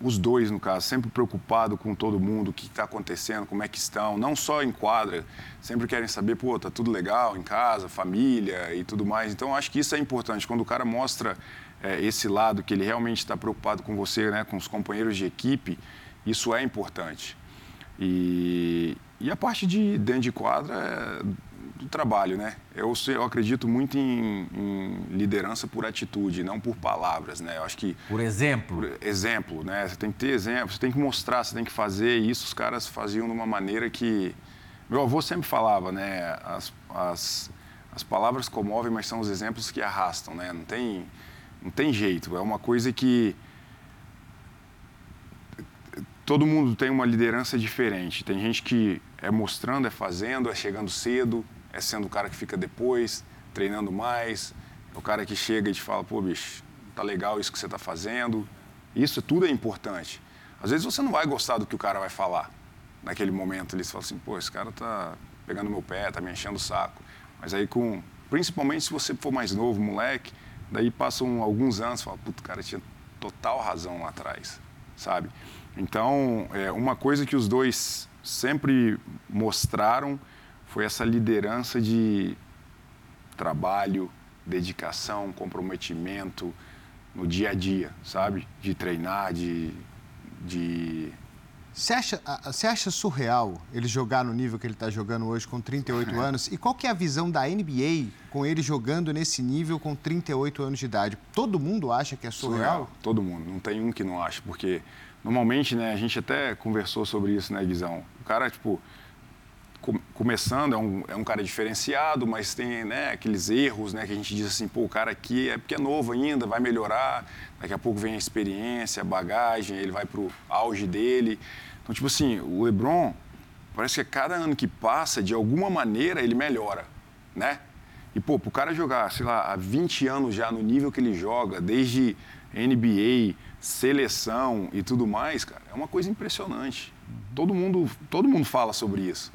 os dois, no caso, sempre preocupado com todo mundo, o que está acontecendo, como é que estão, não só em quadra, sempre querem saber, pô, tá tudo legal em casa, família e tudo mais. Então, acho que isso é importante. Quando o cara mostra é, esse lado, que ele realmente está preocupado com você, né, com os companheiros de equipe, isso é importante. E, e a parte de dentro de quadra é do trabalho, né? Eu, eu acredito muito em, em, liderança por atitude, não por palavras, né? Eu acho que por exemplo, por exemplo, né? Você tem que ter exemplo, você tem que mostrar, você tem que fazer. E isso os caras faziam de uma maneira que meu avô sempre falava, né? As, as, as palavras comovem, mas são os exemplos que arrastam, né? Não tem não tem jeito. É uma coisa que todo mundo tem uma liderança diferente. Tem gente que é mostrando, é fazendo, é chegando cedo, é sendo o cara que fica depois, treinando mais. É o cara que chega e te fala, pô, bicho, tá legal isso que você está fazendo. Isso tudo é importante. Às vezes você não vai gostar do que o cara vai falar naquele momento. Ele fala assim, pô, esse cara tá pegando meu pé, tá me enchendo o saco. Mas aí com, principalmente se você for mais novo, moleque, Daí passam alguns anos, fala, puto, cara tinha total razão lá atrás, sabe? Então, é, uma coisa que os dois sempre mostraram foi essa liderança de trabalho, dedicação, comprometimento no dia a dia, sabe? De treinar, de, de você acha, você acha surreal ele jogar no nível que ele está jogando hoje com 38 é. anos? E qual que é a visão da NBA com ele jogando nesse nível com 38 anos de idade? Todo mundo acha que é surreal? surreal? Todo mundo. Não tem um que não acha, porque normalmente, né, a gente até conversou sobre isso, né, Guizão? O cara, tipo, começando, é um, é um cara diferenciado, mas tem né, aqueles erros né, que a gente diz assim, pô, o cara aqui é porque é novo ainda, vai melhorar, daqui a pouco vem a experiência, a bagagem, ele vai para o auge dele. Então, tipo assim, o LeBron, parece que a cada ano que passa, de alguma maneira, ele melhora, né? E, pô, pro cara jogar, sei lá, há 20 anos já no nível que ele joga, desde NBA, seleção e tudo mais, cara, é uma coisa impressionante. Todo mundo, todo mundo fala sobre isso.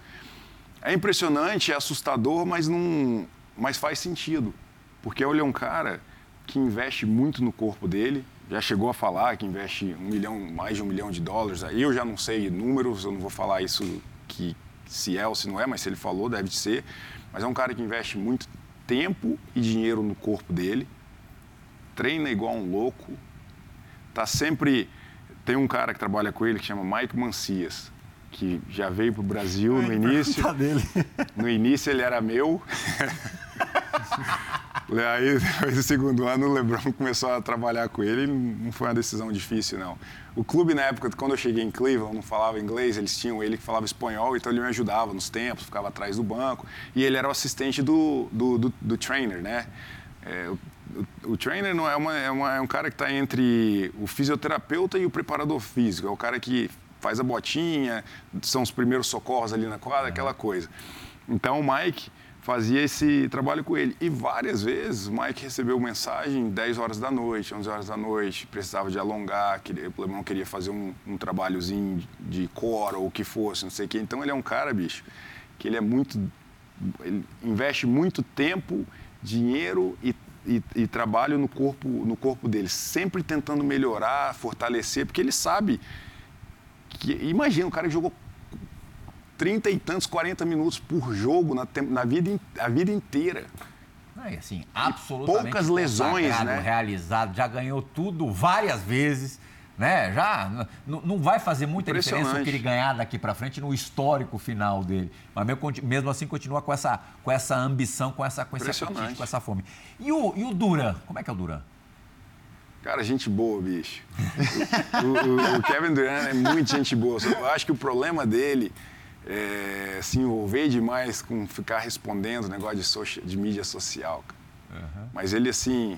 É impressionante, é assustador, mas, não, mas faz sentido. Porque ele é um cara que investe muito no corpo dele, já chegou a falar que investe um milhão, mais de um milhão de dólares. Aí eu já não sei números, eu não vou falar isso que se é ou se não é, mas se ele falou, deve ser. Mas é um cara que investe muito tempo e dinheiro no corpo dele, treina igual um louco, tá sempre. Tem um cara que trabalha com ele que chama Mike Mancias que já veio para o Brasil no início. [LAUGHS] No início ele era meu. [LAUGHS] Aí, depois do segundo ano, o Lebron começou a trabalhar com ele. Não foi uma decisão difícil, não. O clube, na época, quando eu cheguei em Cleveland, não falava inglês, eles tinham ele que falava espanhol, então ele me ajudava nos tempos, ficava atrás do banco. E ele era o assistente do, do, do, do trainer, né? É, o, o, trainer não é, uma, é, uma, é um cara que está entre o fisioterapeuta e o preparador físico. É o cara que faz a botinha, são os primeiros socorros ali na quadra, aquela coisa. Então o Mike fazia esse trabalho com ele. E várias vezes o Mike recebeu mensagem 10 horas da noite, 11 horas da noite, precisava de alongar, queria, o Lebron queria fazer um, um trabalhozinho de cor ou o que fosse, não sei o quê. Então ele é um cara, bicho, que ele é muito. Ele investe muito tempo, dinheiro e e, e trabalho no corpo, no corpo dele, sempre tentando melhorar, fortalecer, porque ele sabe que. Imagina, o cara que jogou 30 e tantos, 40 minutos por jogo na, na vida, a vida inteira. E assim, absolutamente. poucas lesões, né? realizado, já ganhou tudo várias vezes né? Já não vai fazer muita diferença o que ele ganhar daqui para frente no histórico final dele. Mas mesmo assim continua com essa, com essa ambição, com essa, com esse apetite, com essa fome. E o, e o Duran? Como é que é o Duran? Cara, gente boa, bicho. o, o, o, Kevin Durant é muito gente boa. Eu acho que o problema dele é se envolver demais com ficar respondendo negócio de, social, de mídia social. Uhum. Mas ele, assim,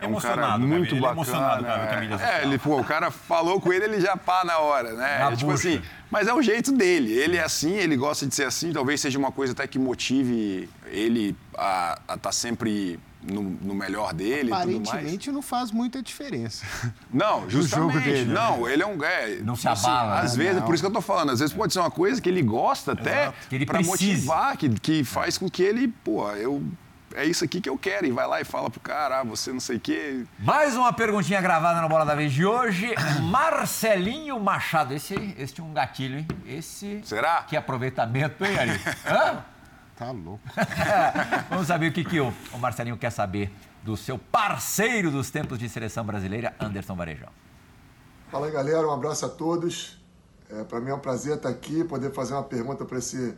é um cara muito ele bacana. É é, ele, pô, o cara falou com ele, ele já pá na hora, né? Na é, tipo bucha. assim, mas é o jeito dele. Ele é assim, ele gosta de ser assim. Talvez seja uma coisa até que motive ele a estar tá sempre no, no, melhor dele Aparentemente não faz muita diferença. [LAUGHS] Não, [LAUGHS] justamente. jogo dele, né? não, ele é um... É, não se assim, abala. Às né? vezes, não. por isso que eu tô falando, às vezes pode ser uma coisa que ele gosta até para motivar, que, que faz com que ele, pô, eu é isso aqui que eu quero. E vai lá e fala pro cara, ah, você não sei o quê. Mais uma perguntinha gravada na Bola da Vez de hoje. [CLEARS THROAT] Marcelinho Machado. Esse, esse tinha um gatilho, hein? Esse. Será? Que aproveitamento, hein, Ari? [LAUGHS] Hã? Tá louco. [LAUGHS] Vamos saber o que, que o, o Marcelinho quer saber do seu parceiro dos tempos de seleção brasileira, Anderson Varejão. Fala aí, galera. Um abraço a todos. É, para mim é um prazer estar aqui, poder fazer uma pergunta para esse,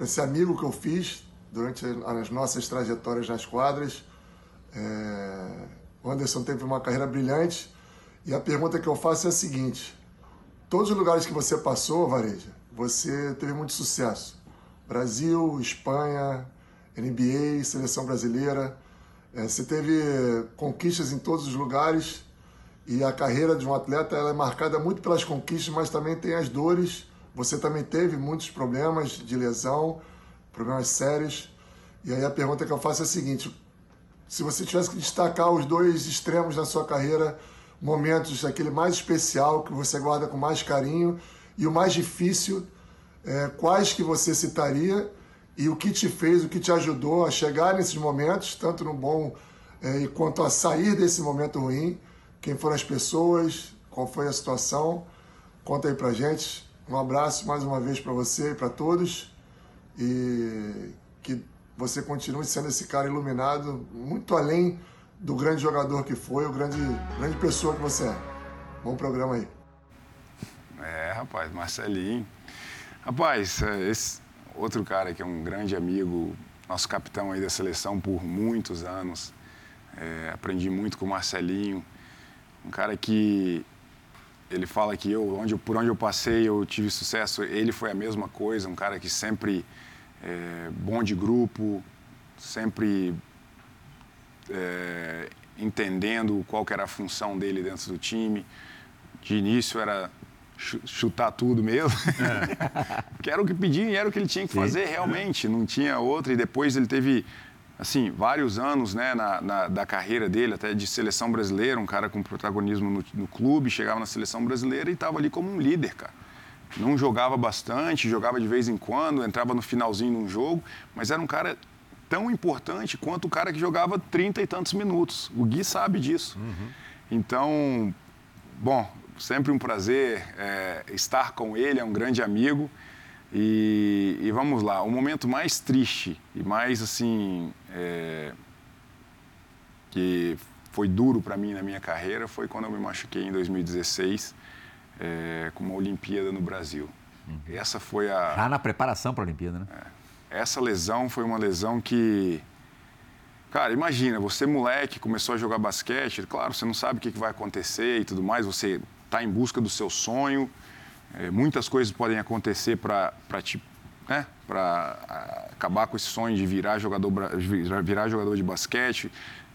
esse amigo que eu fiz durante as nossas trajetórias nas quadras. É... O Anderson teve uma carreira brilhante e a pergunta que eu faço é a seguinte: todos os lugares que você passou, Vareja, você teve muito sucesso. Brasil, Espanha, NBA, seleção brasileira. É, você teve conquistas em todos os lugares e a carreira de um atleta ela é marcada muito pelas conquistas, mas também tem as dores. Você também teve muitos problemas de lesão, problemas sérios. E aí a pergunta que eu faço é a seguinte: se você tivesse que destacar os dois extremos da sua carreira, momentos aquele mais especial que você guarda com mais carinho e o mais difícil, é, quais que você citaria e o que te fez, o que te ajudou a chegar nesses momentos, tanto no bom é, quanto a sair desse momento ruim? Quem foram as pessoas? Qual foi a situação? Conta aí pra gente. Um abraço mais uma vez para você e para todos e que você continue sendo esse cara iluminado muito além do grande jogador que foi, o grande, grande pessoa que você é. Bom programa aí. É, rapaz, Marcelinho. Rapaz, é, esse outro cara que é um grande amigo, nosso capitão aí da seleção por muitos anos. É, aprendi muito com o Marcelinho. Um cara que ele fala que eu, onde, por onde eu passei, eu tive sucesso. Ele foi a mesma coisa, um cara que sempre é, bom de grupo, sempre é, entendendo qual era a função dele dentro do time. De início era chutar tudo mesmo, é. [LAUGHS] que era o que pediam e era o que ele tinha que fazer realmente, não tinha outra. E depois ele teve, assim, vários anos né, na, na, da carreira dele, até de seleção brasileira, um cara com protagonismo no, no clube, chegava na seleção brasileira e estava ali como um líder, cara não jogava bastante, jogava de vez em quando, entrava no finalzinho de um jogo, mas era um cara tão importante quanto o cara que jogava trinta e tantos minutos. O Gui sabe disso. Uhum. Então, bom, sempre um prazer é, estar com ele, é um grande amigo. E, e, vamos lá, o momento mais triste e mais assim é, que foi duro para mim na minha carreira foi quando eu me machuquei em 2016 é, com uma Olimpíada no Brasil. Uhum. Essa foi a. Já na preparação para a Olimpíada, né? É, essa lesão foi uma lesão que. Cara, imagina, você moleque, começou a jogar basquete, claro, você não sabe o que, vai acontecer e tudo mais, você está em busca do seu sonho, é, muitas coisas podem acontecer para te né, para acabar com esse sonho de virar jogador, virar jogador de basquete.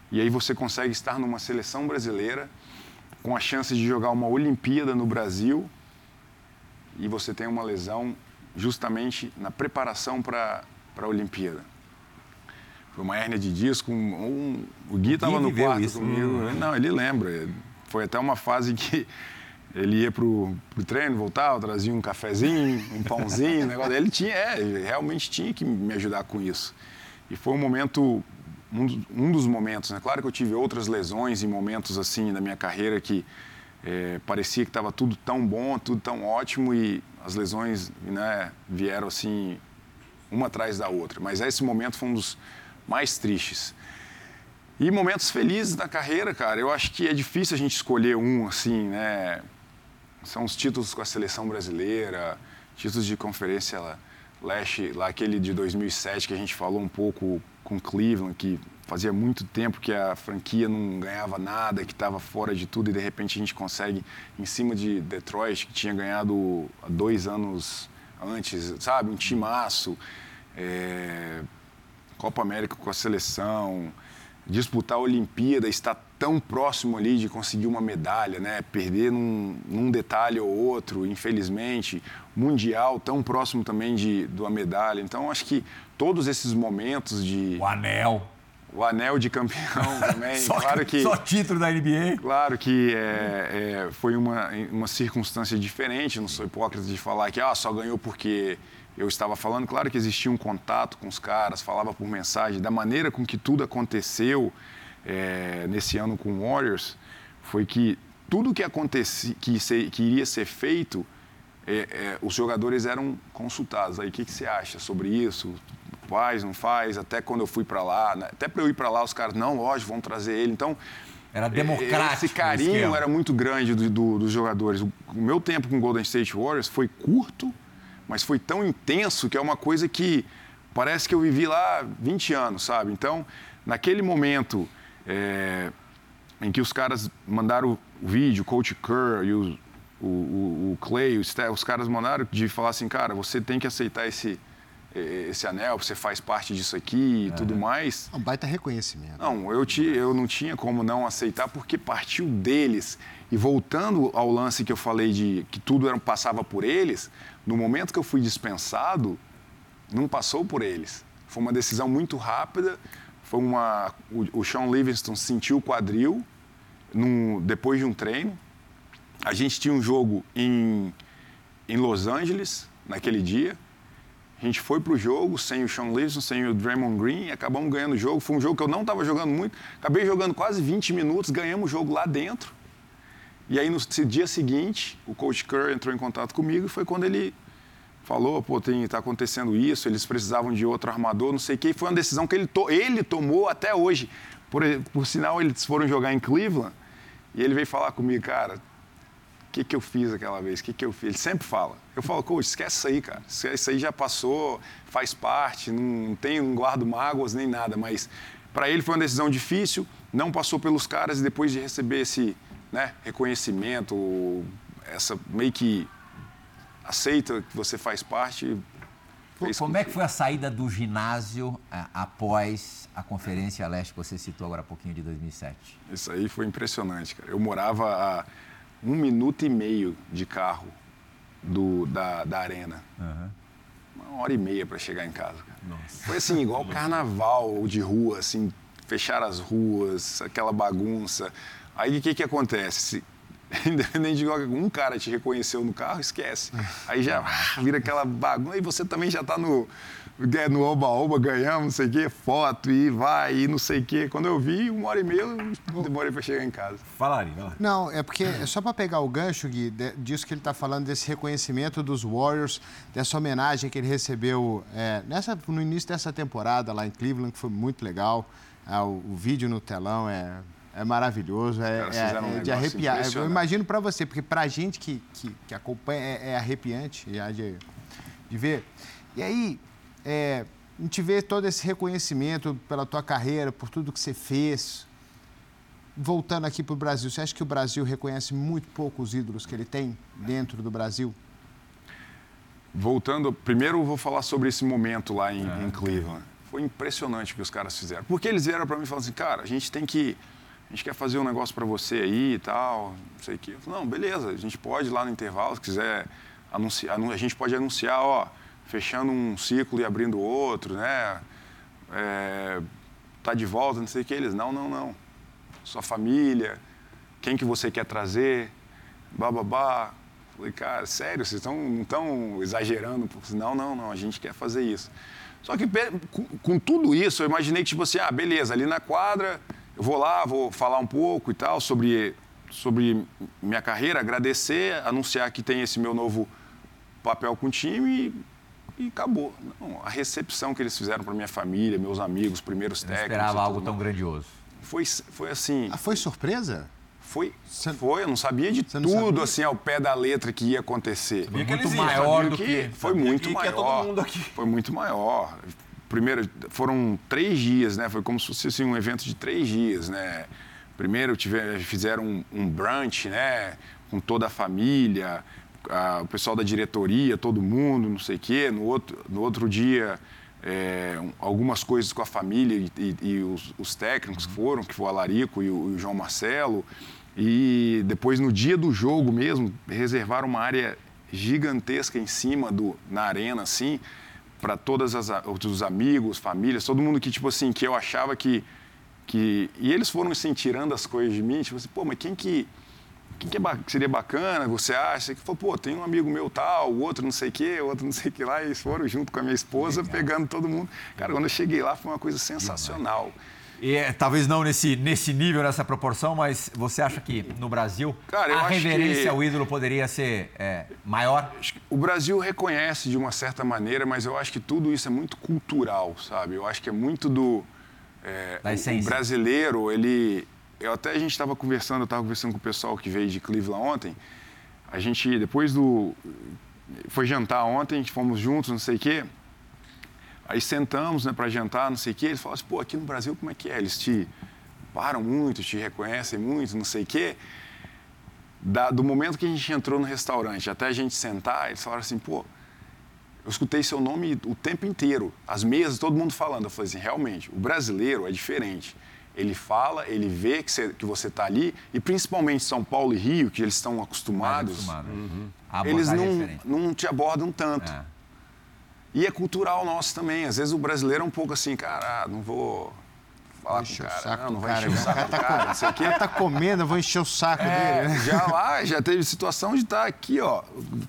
E aí você consegue estar numa seleção brasileira com a chance de jogar uma Olimpíada no Brasil e você tem uma lesão justamente na preparação para a Olimpíada. Foi uma hérnia de disco, um, um, o Gui estava no quarto isso, comigo. Hum. Não, ele lembra. Foi até uma fase que ele ia pro, pro treino, voltava, trazia um cafezinho, um pãozinho, um negócio. Ele tinha, é, realmente tinha que me ajudar com isso. E foi um momento um, dos momentos, né? Claro que eu tive outras lesões e momentos assim na minha carreira que é, parecia que estava tudo tão bom, tudo tão ótimo e as lesões né, vieram assim uma atrás da outra. Mas esse momento foi um dos mais tristes. E momentos felizes na carreira, cara. Eu acho que é difícil a gente escolher um assim, né? São os títulos com a seleção brasileira, títulos de conferência leste, lá aquele de 2007 que a gente falou um pouco com Cleveland, que fazia muito tempo que a franquia não ganhava nada, que estava fora de tudo e de repente a gente consegue, em cima de Detroit, que tinha ganhado há dois anos antes, sabe? Um timaço, é... Copa América com a seleção, disputar a Olimpíada, estar tão próximo ali de conseguir uma medalha, né? Perder num, num detalhe ou outro, infelizmente. Mundial, tão próximo também de, de uma medalha. Então, acho que todos esses momentos de... O anel. O anel de campeão [LAUGHS] também. só, claro que, só título da NBA. Claro que é, é, foi uma, uma circunstância diferente. Não sou hipócrita de falar que ah, só ganhou porque eu estava falando. Claro que existia um contato com os caras, falava por mensagem. Da maneira com que tudo aconteceu é, nesse ano com o Warriors, foi que tudo que, aconteci, que, se, que iria ser feito, é, é, os jogadores eram consultados. Aí, o que, que você acha sobre isso? Faz, não faz? Até quando eu fui para lá, né? até para eu ir para lá, os caras, não, lógico, vão trazer ele. Então, era democrático. Esse carinho era muito grande do, do, dos jogadores. O, o meu tempo com o Golden State Warriors foi curto, mas foi tão intenso que é uma coisa que parece que eu vivi lá 20 anos, sabe? Então, naquele momento é, em que os caras mandaram o vídeo, o Coach Kerr e o, o, o, o Clay, os, os caras mandaram de falar assim, cara, você tem que aceitar esse, esse anel, você faz parte disso aqui e é. tudo mais. Um baita reconhecimento. Não, eu, te, eu não tinha como não aceitar porque partiu deles. E voltando ao lance que eu falei de que tudo era, passava por eles, no momento que eu fui dispensado, não passou por eles. Foi uma decisão muito rápida. Uma, o, o Sean Livingston sentiu o quadril depois de um treino. A gente tinha um jogo em, em Los Angeles naquele dia. A gente foi para o jogo sem o Sean Livingston, sem o Draymond Green acabamos ganhando o jogo. Foi um jogo que eu não estava jogando muito. Acabei jogando quase 20 minutos, ganhamos o jogo lá dentro. E aí, no dia seguinte, o coach Kerr entrou em contato comigo e foi quando ele falou, pô, está acontecendo isso, eles precisavam de outro armador, não sei o quê. E foi uma decisão que ele, to ele tomou até hoje. Por, por sinal, eles foram jogar em Cleveland e ele veio falar comigo, cara, o que, que eu fiz aquela vez? O que, que eu fiz? Ele sempre fala. Eu falo, coach, esquece isso aí, cara. Isso aí já passou, faz parte, não tem, não guardo mágoas nem nada, mas para ele foi uma decisão difícil, não passou pelos caras e depois de receber esse né, reconhecimento, essa meio que aceita que você faz parte. Como é que foi a saída do ginásio é, após a Conferência Leste que você citou agora há pouquinho de 2007? Isso aí foi impressionante, cara. Eu morava a um minuto e meio de carro do, da, da arena. Uhum. Uma hora e meia para chegar em casa. Foi assim, igual [LAUGHS] carnaval de rua, assim, fechar as ruas, aquela bagunça. Aí o que, que acontece? [LAUGHS] Independente de um cara te reconheceu no carro, esquece. Aí já ah, vira aquela bagunça e você também já está no é, no oba-oba, ganhamos, não sei o quê, foto e vai e não sei o quê. Quando eu vi, uma hora e meia, eu demorei para chegar em casa. Falaria, vai lá. Não, é porque, é só para pegar o gancho, Gui, disso que ele está falando, desse reconhecimento dos Warriors, dessa homenagem que ele recebeu é, nessa, no início dessa temporada lá em Cleveland, que foi muito legal. Ah, o, o vídeo no telão é é maravilhoso, é, é, um é de arrepiar. Eu imagino para você, porque para a gente que, que, que acompanha é, é arrepiante de, de, ver. E aí, é, a gente vê todo esse reconhecimento pela tua carreira, por tudo que você fez. Voltando aqui para o Brasil, você acha que o Brasil reconhece muito pouco os ídolos que ele tem dentro do Brasil? Voltando, primeiro eu vou falar sobre esse momento lá em, em Cleveland. Foi impressionante o que os caras fizeram. Porque eles vieram para mim e falaram assim, cara, a gente tem que a gente quer fazer um negócio para você aí e tal, não sei o quê. Falei, não, beleza, a gente pode lá no intervalo, se quiser anunciar, a gente pode anunciar, ó, fechando um ciclo e abrindo outro, né? É, tá de volta, não sei o que. Eles, não, não, não. Sua família, quem que você quer trazer, bababá. Falei, cara, sério, vocês tão, não estão exagerando? Não, não, não, a gente quer fazer isso. Só que com, com, tudo isso, eu imaginei que, tipo assim, ah, beleza, ali na quadra, eu vou lá, vou falar um pouco e tal sobre, sobre minha carreira, agradecer, anunciar que tem esse meu novo papel com o time e, e acabou. Não, a recepção que eles fizeram para minha família, meus amigos, primeiros técnicos. Não esperava algo tão grandioso. Foi, foi assim. Ah, foi surpresa? Foi, foi, eu não sabia de tudo sabia? assim ao pé da letra que ia acontecer. Foi muito maior do que, que foi muito que maior. Foi muito maior. Primeiro foram três dias, né? Foi como se fosse assim, um evento de três dias, né? Primeiro tiver, fizeram um, um brunch, né? Com toda a família, a, o pessoal da diretoria, todo mundo, não sei o quê. No outro, no outro dia é, algumas coisas com a família e, e, e os, os, técnicos que foram, que foi o Alarico e o, e o, João Marcelo. E depois, no dia do jogo mesmo, reservaram uma área gigantesca em cima do, na arena, assim, para todos os amigos, famílias, todo mundo que, tipo assim, que eu achava que... que e eles foram, assim, tirando as coisas de mim, tipo assim, pô, mas quem que que, que, é, que seria bacana, você acha? Que falou, pô, tem um amigo meu tal, o outro não sei o quê, o outro não sei o que lá, e eles foram junto com a minha esposa, Legal. pegando todo mundo. Cara, quando eu cheguei lá foi uma coisa sensacional. E é, talvez não nesse, nesse nível, nessa proporção, mas você acha que no Brasil Cara, a reverência que... ao ídolo poderia ser é, maior? O Brasil reconhece de uma certa maneira, mas eu acho que tudo isso é muito cultural, sabe? Eu acho que é muito do. É, da essência. O brasileiro, ele, eu até a gente estava conversando, eu estava conversando com o pessoal que veio de Cleveland ontem. A gente, depois do. Foi jantar ontem, fomos juntos, não sei o quê. Aí sentamos né, para jantar, não sei o quê. Eles falaram assim: pô, aqui no Brasil como é que é? Eles te param muito, te reconhecem muito, não sei o quê. Da, do momento que a gente entrou no restaurante até a gente sentar, eles falaram assim: pô, eu escutei seu nome o tempo inteiro, as mesas, todo mundo falando. Eu falei assim: realmente, o brasileiro é diferente ele fala, ele vê que você que você está ali, e principalmente São Paulo e Rio, que eles estão acostumados, uhum. eles não, é não te abordam tanto. É. E é cultural nosso também. Às vezes o brasileiro é um pouco assim, cara, não vou falar com o cara. Saco não, não vai encher o saco do cara, o quê. tá comendo, eu vou encher o saco é, dele. Né? Já lá, já teve situação de estar tá aqui, ó,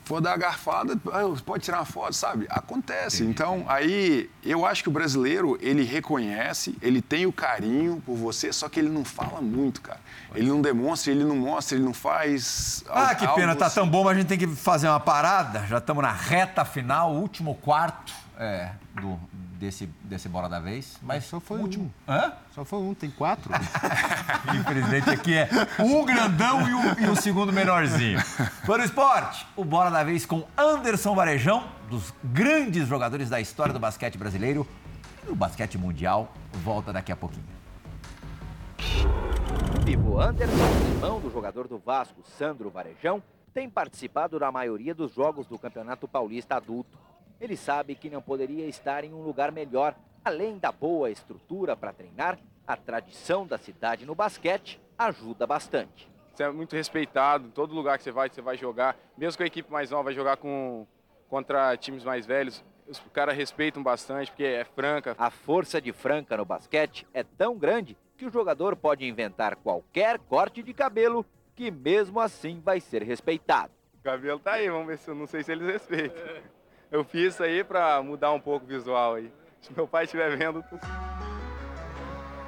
for dar a garfada, pode tirar uma foto, sabe? Acontece. Então, aí, eu acho que o brasileiro, ele reconhece, ele tem o carinho por você, só que ele não fala muito, cara. Ele não demonstra, ele não mostra, ele não faz. Ah, que pena, tá assim. tão bom, mas a gente tem que fazer uma parada. Já estamos na reta final, último quarto é, do, desse, desse Bola da Vez. Mas só foi último. um. Hã? Só foi um, tem quatro. [LAUGHS] Infelizmente aqui é um grandão e o, e o segundo menorzinho. Para o esporte, o Bola da Vez com Anderson Varejão, dos grandes jogadores da história do basquete brasileiro. E o basquete mundial volta daqui a pouquinho. Vivo Anderson, irmão do jogador do Vasco, Sandro Varejão, tem participado da maioria dos jogos do Campeonato Paulista Adulto. Ele sabe que não poderia estar em um lugar melhor. Além da boa estrutura para treinar, a tradição da cidade no basquete ajuda bastante. Você é muito respeitado, em todo lugar que você vai, você vai jogar. Mesmo com a equipe mais nova, vai jogar com, contra times mais velhos. Os caras respeitam bastante, porque é franca. A força de franca no basquete é tão grande que o jogador pode inventar qualquer corte de cabelo que mesmo assim vai ser respeitado. O cabelo tá aí, vamos ver se eu não sei se eles respeitam eu fiz isso aí para mudar um pouco o visual aí. Se meu pai estiver vendo.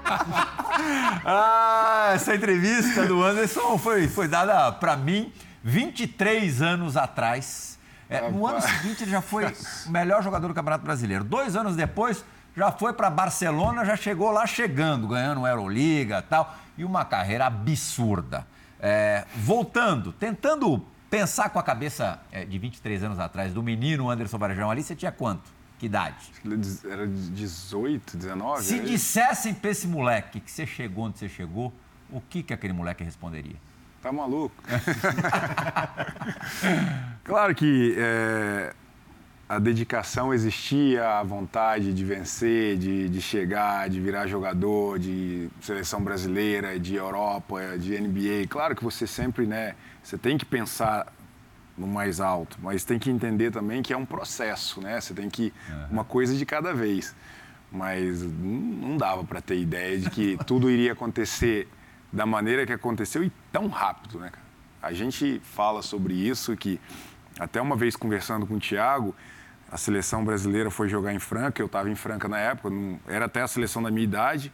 [LAUGHS] ah, essa entrevista do Anderson foi, foi dada para mim 23 anos atrás. É, no ano seguinte ele já foi o melhor jogador do Campeonato Brasileiro. Dois anos depois já foi para Barcelona, já chegou lá chegando, ganhando Euroliga e tal. E uma carreira absurda. É, voltando, tentando Pensar com a cabeça é, de 23 anos atrás do menino Anderson Varejão ali, você tinha quanto? Que idade? Era 18, 19? Se dissessem para esse moleque que você chegou onde você chegou, o que, que aquele moleque responderia? Tá maluco? [LAUGHS] claro que é, a dedicação existia, a vontade de vencer, de, de chegar, de virar jogador de seleção brasileira, de Europa, de NBA. Claro que você sempre, né? Você tem que pensar no mais alto, mas tem que entender também que é um processo, né? Você tem que uhum. uma coisa de cada vez. Mas não dava para ter ideia de que [LAUGHS] tudo iria acontecer da maneira que aconteceu e tão rápido, né? A gente fala sobre isso que até uma vez conversando com o Thiago, a seleção brasileira foi jogar em Franca, eu estava em Franca na época, não, era até a seleção da minha idade.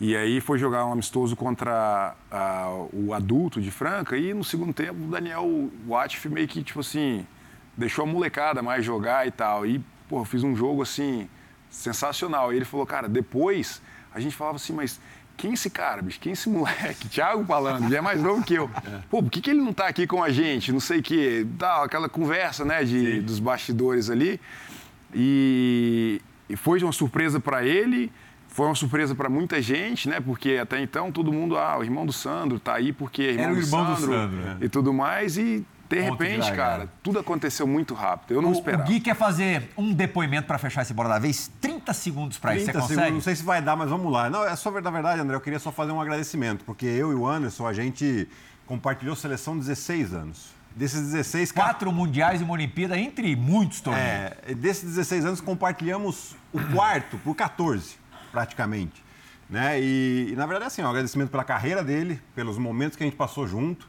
E aí foi jogar um amistoso contra a, o adulto de Franca e no segundo tempo o Daniel Watt meio que, tipo assim, deixou a molecada mais jogar e tal. E, pô, fiz um jogo, assim, sensacional. E ele falou, cara, depois a gente falava assim, mas quem é esse cara, bicho? Quem é esse [LAUGHS] moleque? Thiago falando, ele é mais novo que eu. [LAUGHS] Pô, por que, que ele não tá aqui com a gente? Não sei o quê. Tal, aquela conversa, né, de, dos bastidores ali. E, e foi uma surpresa para ele foi uma surpresa para muita gente, né? Porque até então todo mundo, ah, o irmão do Sandro tá aí porque é irmão, Era o irmão do Sandro, do Sandro né? e tudo mais. E de Ponto de repente, largada. cara, tudo aconteceu muito rápido. Eu não O, esperava. o Gui quer fazer um depoimento para fechar esse bola da vez. 30 segundos para isso. Você 30 consegue? segundos, não sei se vai dar, mas vamos lá. Não, é só na verdade, André, eu queria só fazer um agradecimento, porque eu e o Anderson, a gente compartilhou seleção 16 anos. Desses 16, ca- Quatro mundiais e uma Olimpíada entre muitos torneios. É, desses 16 anos, compartilhamos o quarto por 14, praticamente. Né? E, e, na verdade, assim, um agradecimento pela carreira dele, pelos momentos que a gente passou junto,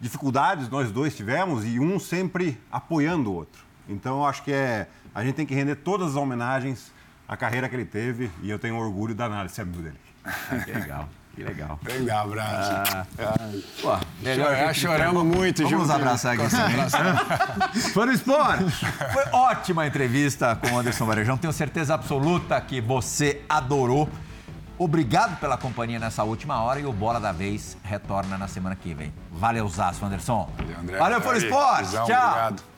dificuldades nós dois tivemos e um sempre apoiando o outro. Então, eu acho que é, a gente tem que render todas as homenagens à carreira que ele teve e eu tenho orgulho de ser amigo dele. [LAUGHS] Que legal, que legal. Legal, abraço. Pô, melhor de choramos ter- muito Vamos junto. abraçar aqui. também. Do esporte. Foi ótima entrevista com o Anderson Varejão. Tenho certeza absoluta que você adorou. Obrigado pela companhia nessa última hora e o Bola da Vez retorna na semana que vem. Valeu, Zaço, Anderson. Valeu, André. Valeu, Valeu, Esporte. Tchau. Obrigado.